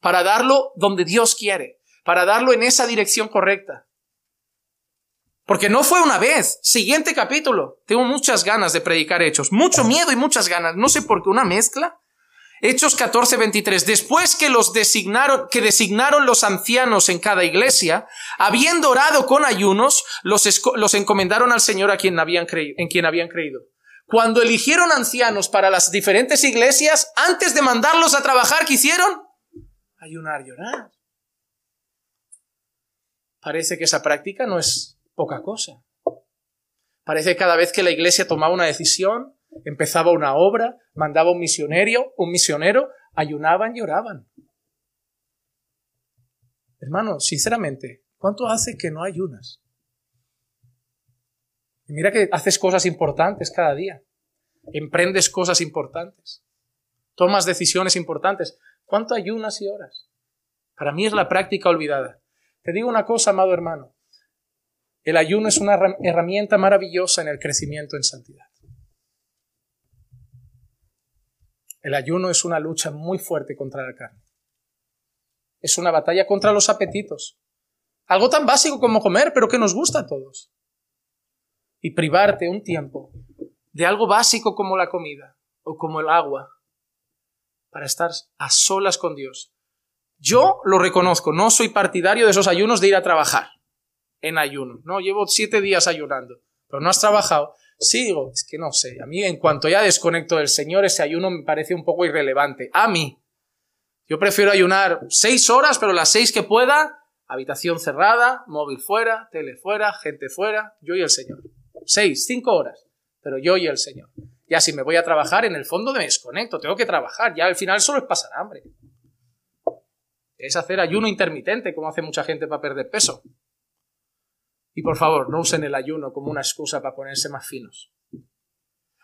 Para darlo donde Dios quiere, para darlo en esa dirección correcta. Porque no fue una vez. Siguiente capítulo. Tengo muchas ganas de predicar hechos. Mucho miedo y muchas ganas. No sé por qué una mezcla. Hechos 14, 23. Después que los designaron, que designaron los ancianos en cada iglesia, habiendo orado con ayunos, los, los encomendaron al Señor a quien habían creído, en quien habían creído. Cuando eligieron ancianos para las diferentes iglesias, antes de mandarlos a trabajar, ¿qué hicieron? Ayunar y orar. Parece que esa práctica no es poca cosa. Parece que cada vez que la iglesia tomaba una decisión, empezaba una obra, mandaba un misionero, un misionero, ayunaban y oraban. Hermano, sinceramente, ¿Cuánto hace que no ayunas? Y mira que haces cosas importantes cada día. Emprendes cosas importantes. Tomas decisiones importantes. ¿Cuánto ayunas y oras? Para mí es la práctica olvidada. Te digo una cosa, amado hermano. El ayuno es una herramienta maravillosa en el crecimiento en santidad. El ayuno es una lucha muy fuerte contra la carne. Es una batalla contra los apetitos. Algo tan básico como comer, pero que nos gusta a todos. Y privarte un tiempo de algo básico como la comida o como el agua para estar a solas con Dios. Yo lo reconozco, no soy partidario de esos ayunos de ir a trabajar en ayuno. No, llevo siete días ayunando, pero no has trabajado. Sigo, es que no sé, a mí en cuanto ya desconecto del Señor, ese ayuno me parece un poco irrelevante. A mí. Yo prefiero ayunar seis horas, pero las seis que pueda, habitación cerrada, móvil fuera, tele fuera, gente fuera, yo y el Señor. Seis, cinco horas, pero yo y el Señor. Ya si me voy a trabajar, en el fondo me desconecto, tengo que trabajar, ya al final solo es pasar hambre. Es hacer ayuno intermitente, como hace mucha gente para perder peso. Y por favor, no usen el ayuno como una excusa para ponerse más finos.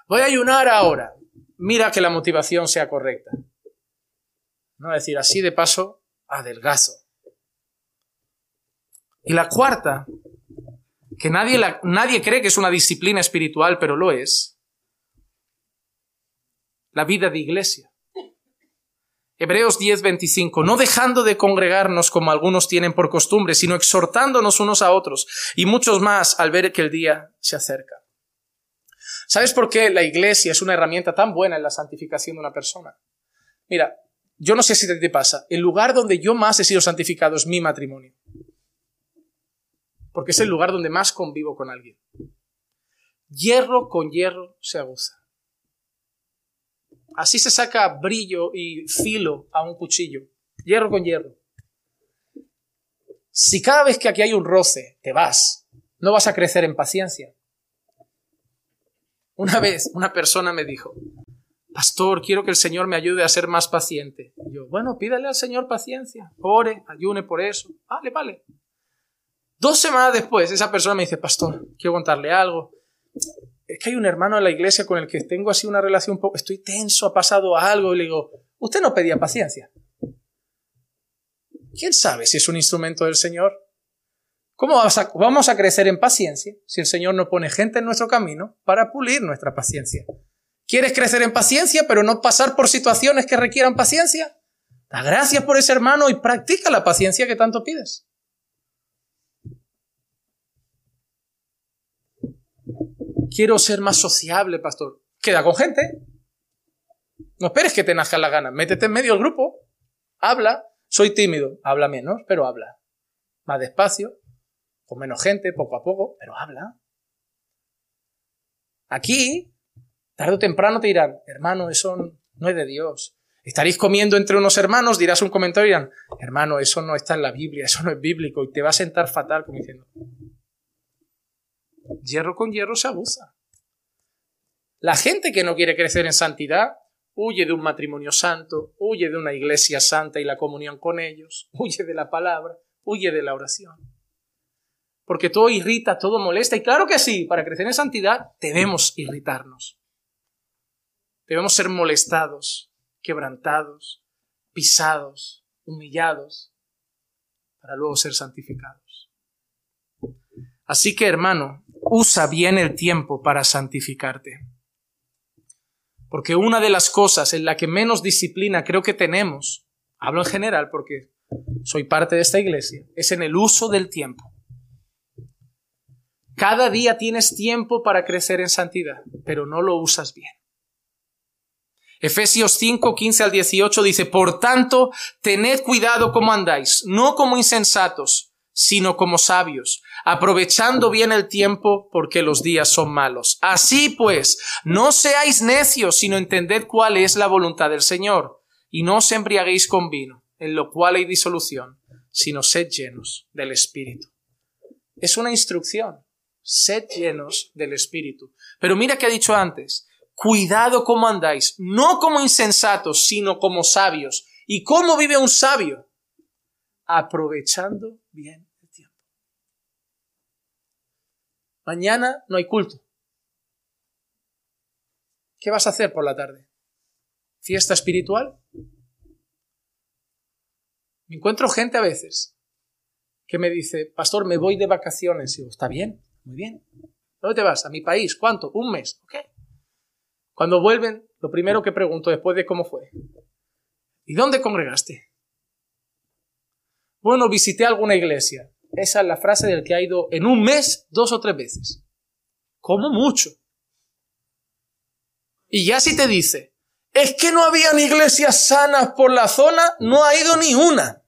Voy a ayunar ahora. Mira que la motivación sea correcta. No decir así de paso, adelgazo. Y la cuarta, que nadie, nadie cree que es una disciplina espiritual, pero lo es, la vida de iglesia. Hebreos 10:25, no dejando de congregarnos como algunos tienen por costumbre, sino exhortándonos unos a otros, y muchos más al ver que el día se acerca. ¿Sabes por qué la iglesia es una herramienta tan buena en la santificación de una persona? Mira, yo no sé si te pasa, el lugar donde yo más he sido santificado es mi matrimonio. Porque es el lugar donde más convivo con alguien. Hierro con hierro se aguza. Así se saca brillo y filo a un cuchillo, hierro con hierro. Si cada vez que aquí hay un roce te vas, no vas a crecer en paciencia. Una vez una persona me dijo, Pastor, quiero que el Señor me ayude a ser más paciente. Y yo, bueno, pídale al Señor paciencia, ore, ayune por eso. Vale, vale. Dos semanas después, esa persona me dice, Pastor, quiero contarle algo es que hay un hermano en la iglesia con el que tengo así una relación poco, estoy tenso, ha pasado algo, y le digo, usted no pedía paciencia. ¿Quién sabe si es un instrumento del Señor? ¿Cómo vamos a, crecer en paciencia si el Señor no pone gente en nuestro camino para pulir nuestra paciencia? ¿Quieres crecer en paciencia pero no pasar por situaciones que requieran paciencia? Da gracias por ese hermano y practica la paciencia que tanto pides. Quiero ser más sociable, pastor. Queda con gente. No esperes que te nazca la gana. Métete en medio del grupo. Habla. Soy tímido. Habla menos, pero habla. Más despacio. Con menos gente, poco a poco, pero habla. Aquí, tarde o temprano te dirán, hermano, eso no es de Dios. Estaréis comiendo entre unos hermanos, dirás un comentario y dirán, hermano, eso no está en la Biblia, eso no es bíblico, y te va a sentar fatal como diciendo, Hierro con hierro se abusa. La gente que no quiere crecer en santidad huye de un matrimonio santo, huye de una iglesia santa y la comunión con ellos, *laughs* huye de la palabra, huye de la oración. Porque todo irrita, todo molesta. Y claro que sí, para crecer en santidad debemos irritarnos. Debemos ser molestados, quebrantados, pisados, humillados, para luego ser santificados. Así que, hermano, usa bien el tiempo para santificarte. Porque una de las cosas en la que menos disciplina creo que tenemos, hablo en general porque soy parte de esta iglesia, es en el uso del tiempo. Cada día tienes tiempo para crecer en santidad, pero no lo usas bien. Efesios 5, 15 al 18 dice, Por tanto, tened cuidado como andáis, no como insensatos, sino como sabios, aprovechando bien el tiempo porque los días son malos. Así pues, no seáis necios, sino entended cuál es la voluntad del Señor, y no os embriaguéis con vino, en lo cual hay disolución, sino sed llenos del Espíritu. Es una instrucción, sed llenos del Espíritu. Pero mira que ha dicho antes, cuidado cómo andáis, no como insensatos, sino como sabios. ¿Y cómo vive un sabio? Aprovechando bien el tiempo. Mañana no hay culto. ¿Qué vas a hacer por la tarde? ¿Fiesta espiritual? Me encuentro gente a veces que me dice, pastor, me voy de vacaciones. Y digo, está bien, muy bien. ¿Dónde te vas? A mi país. ¿Cuánto? Un mes. ¿Ok? Cuando vuelven, lo primero que pregunto después de cómo fue, ¿y dónde congregaste? Bueno, visité alguna iglesia. Esa es la frase del que ha ido en un mes dos o tres veces. Como mucho. Y ya si te dice, es que no habían iglesias sanas por la zona, no ha ido ni una.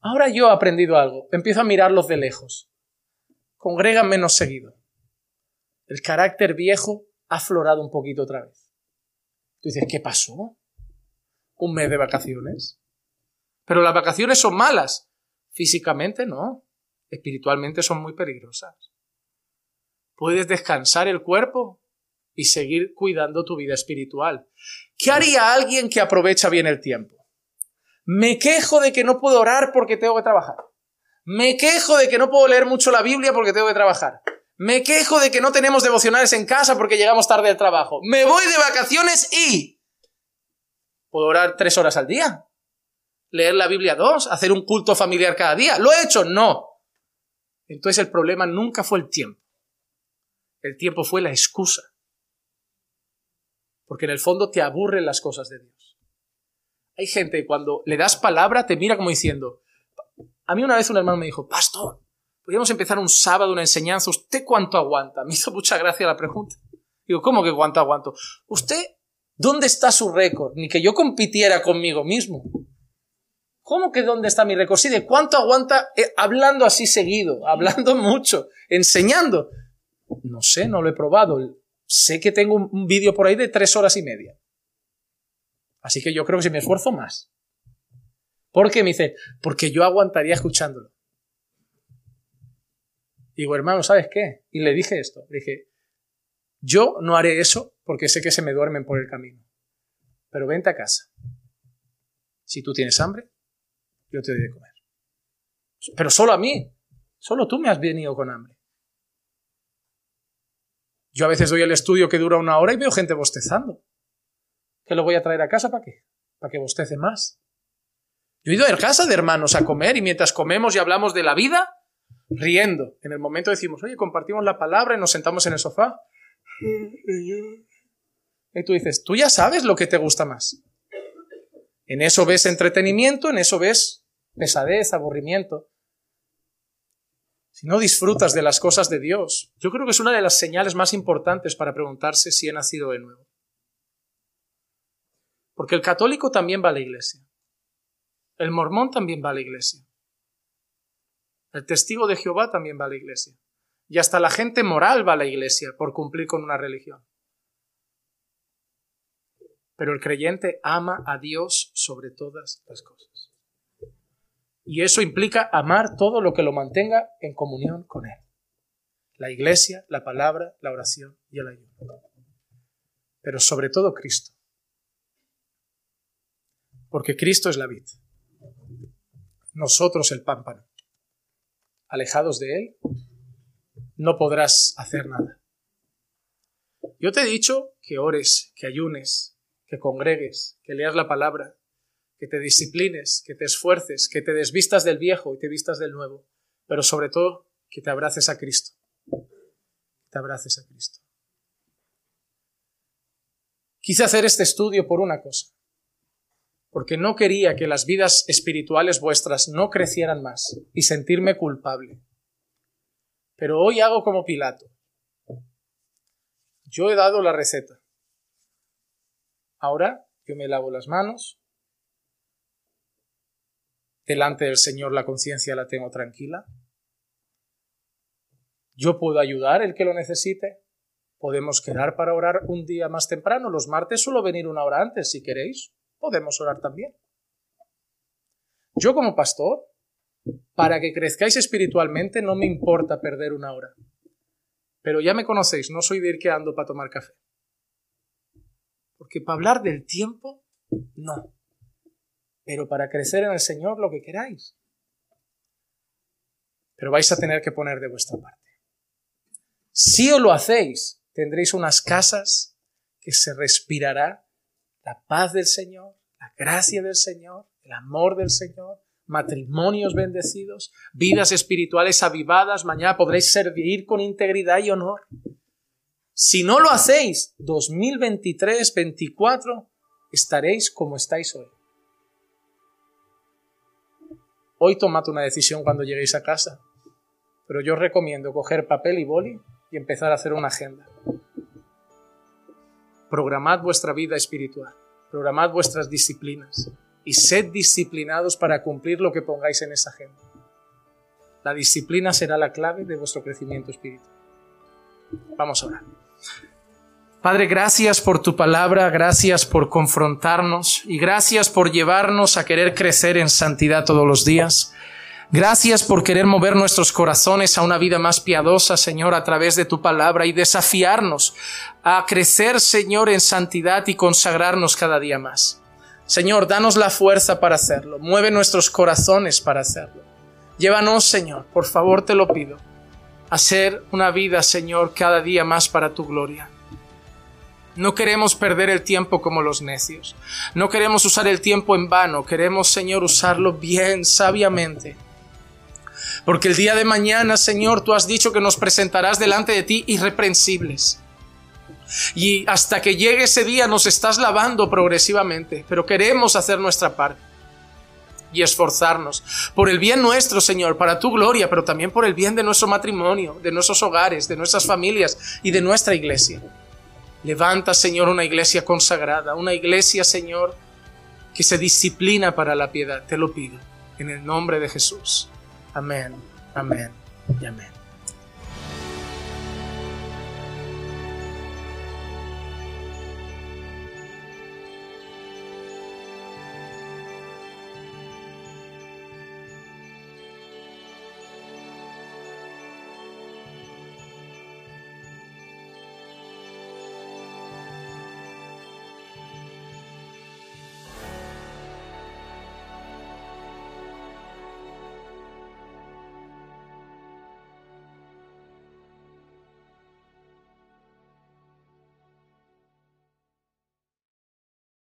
Ahora yo he aprendido algo. Empiezo a mirarlos de lejos. Congregan menos seguido. El carácter viejo ha aflorado un poquito otra vez. Tú dices, ¿qué pasó? ¿Un mes de vacaciones? Pero las vacaciones son malas. Físicamente no. Espiritualmente son muy peligrosas. Puedes descansar el cuerpo y seguir cuidando tu vida espiritual. ¿Qué haría alguien que aprovecha bien el tiempo? Me quejo de que no puedo orar porque tengo que trabajar. Me quejo de que no puedo leer mucho la Biblia porque tengo que trabajar. Me quejo de que no tenemos devocionales en casa porque llegamos tarde al trabajo. Me voy de vacaciones y... ¿Puedo orar tres horas al día? Leer la Biblia dos, hacer un culto familiar cada día. ¿Lo he hecho? No. Entonces el problema nunca fue el tiempo. El tiempo fue la excusa. Porque en el fondo te aburren las cosas de Dios. Hay gente cuando le das palabra te mira como diciendo, a mí una vez un hermano me dijo, pastor, podríamos empezar un sábado una enseñanza, ¿usted cuánto aguanta? Me hizo mucha gracia la pregunta. Digo, ¿cómo que cuánto aguanto? ¿Usted dónde está su récord? Ni que yo compitiera conmigo mismo. ¿Cómo que dónde está mi récord? Sí, ¿de cuánto aguanta eh, hablando así seguido, *laughs* hablando mucho, enseñando? No sé, no lo he probado. Sé que tengo un, vídeo por ahí de tres horas y media. Así que yo creo que si me esfuerzo más. ¿Por qué? Me dice, porque yo aguantaría escuchándolo. Digo, hermano, ¿sabes qué? Y le dije esto. Le dije, yo no haré eso porque sé que se me duermen por el camino. Pero vente a casa. Si tú tienes hambre, yo te doy de comer. Pero solo a mí. Solo tú me has venido con hambre. Yo a veces doy el estudio que dura una hora y veo gente bostezando. ¿Que lo voy a traer a casa para qué? Para que bostece más. Yo he ido a casa de hermanos a comer y mientras comemos y hablamos de la vida, riendo. En el momento decimos, oye, compartimos la palabra y nos sentamos en el sofá. Y tú dices, tú ya sabes lo que te gusta más. En eso ves entretenimiento, en eso ves pesadez, aburrimiento. Si no disfrutas de las cosas de Dios, yo creo que es una de las señales más importantes para preguntarse si he nacido de nuevo. Porque el católico también va a la iglesia. El mormón también va a la iglesia. El testigo de Jehová también va a la iglesia. Y hasta la gente moral va a la iglesia por cumplir con una religión. Pero el creyente ama a Dios sobre todas las cosas. Y eso implica amar todo lo que lo mantenga en comunión con Él. La iglesia, la palabra, la oración y el ayuno. Pero sobre todo Cristo. Porque Cristo es la vid. Nosotros el pámpano. Alejados de Él, no podrás hacer nada. Yo te he dicho que ores, que ayunes, que congregues, que leas la palabra, que te disciplines, que te esfuerces, que te desvistas del viejo y te vistas del nuevo, pero sobre todo que te abraces a Cristo. Te abraces a Cristo. Quise hacer este estudio por una cosa, porque no quería que las vidas espirituales vuestras no crecieran más y sentirme culpable. Pero hoy hago como Pilato. Yo he dado la receta. Ahora yo me lavo las manos. Delante del Señor la conciencia la tengo tranquila. Yo puedo ayudar el que lo necesite. Podemos quedar para orar un día más temprano. Los martes suelo venir una hora antes, si queréis. Podemos orar también. Yo como pastor, para que crezcáis espiritualmente no me importa perder una hora. Pero ya me conocéis, no soy de ir quedando para tomar café. Porque para hablar del tiempo, no. Pero para crecer en el Señor, lo que queráis. pero vais a tener que poner de vuestra parte. Si os lo hacéis, tendréis unas casas que se respirará la paz del Señor, la gracia del Señor, el amor del Señor, matrimonios bendecidos, vidas espirituales avivadas, mañana podréis servir con integridad y honor. Si no lo hacéis, 2023, 24, estaréis como estáis hoy. Hoy tomad una decisión cuando lleguéis a casa, pero yo os recomiendo coger papel y boli y empezar a hacer una agenda. Programad vuestra vida espiritual, programad vuestras disciplinas y sed disciplinados para cumplir lo que pongáis en esa agenda. La disciplina será la clave de vuestro crecimiento espiritual. Vamos a orar. Padre, gracias por tu palabra, gracias por confrontarnos y gracias por llevarnos a querer crecer en santidad todos los días. Gracias por querer mover nuestros corazones a una vida más piadosa, Señor, a través de tu palabra y desafiarnos a crecer, Señor, en santidad y consagrarnos cada día más. Señor, danos la fuerza para hacerlo. Mueve nuestros corazones para hacerlo. Llévanos, Señor, por favor te lo pido, a hacer una vida, Señor, cada día más para tu gloria. No queremos perder el tiempo como los necios. No queremos usar el tiempo en vano. Queremos, Señor, usarlo bien, sabiamente. Porque el día de mañana, Señor, tú has dicho que nos presentarás delante de ti irreprensibles. Y hasta que llegue ese día nos estás lavando progresivamente, pero queremos hacer nuestra parte y esforzarnos por el bien nuestro, Señor, para tu gloria, pero también por el bien de nuestro matrimonio, de nuestros hogares, de nuestras familias y de nuestra iglesia. Levanta, Señor, una iglesia consagrada, una iglesia, Señor, que se disciplina para la piedad. Te lo pido, en el nombre de Jesús. Amén, amén y amén.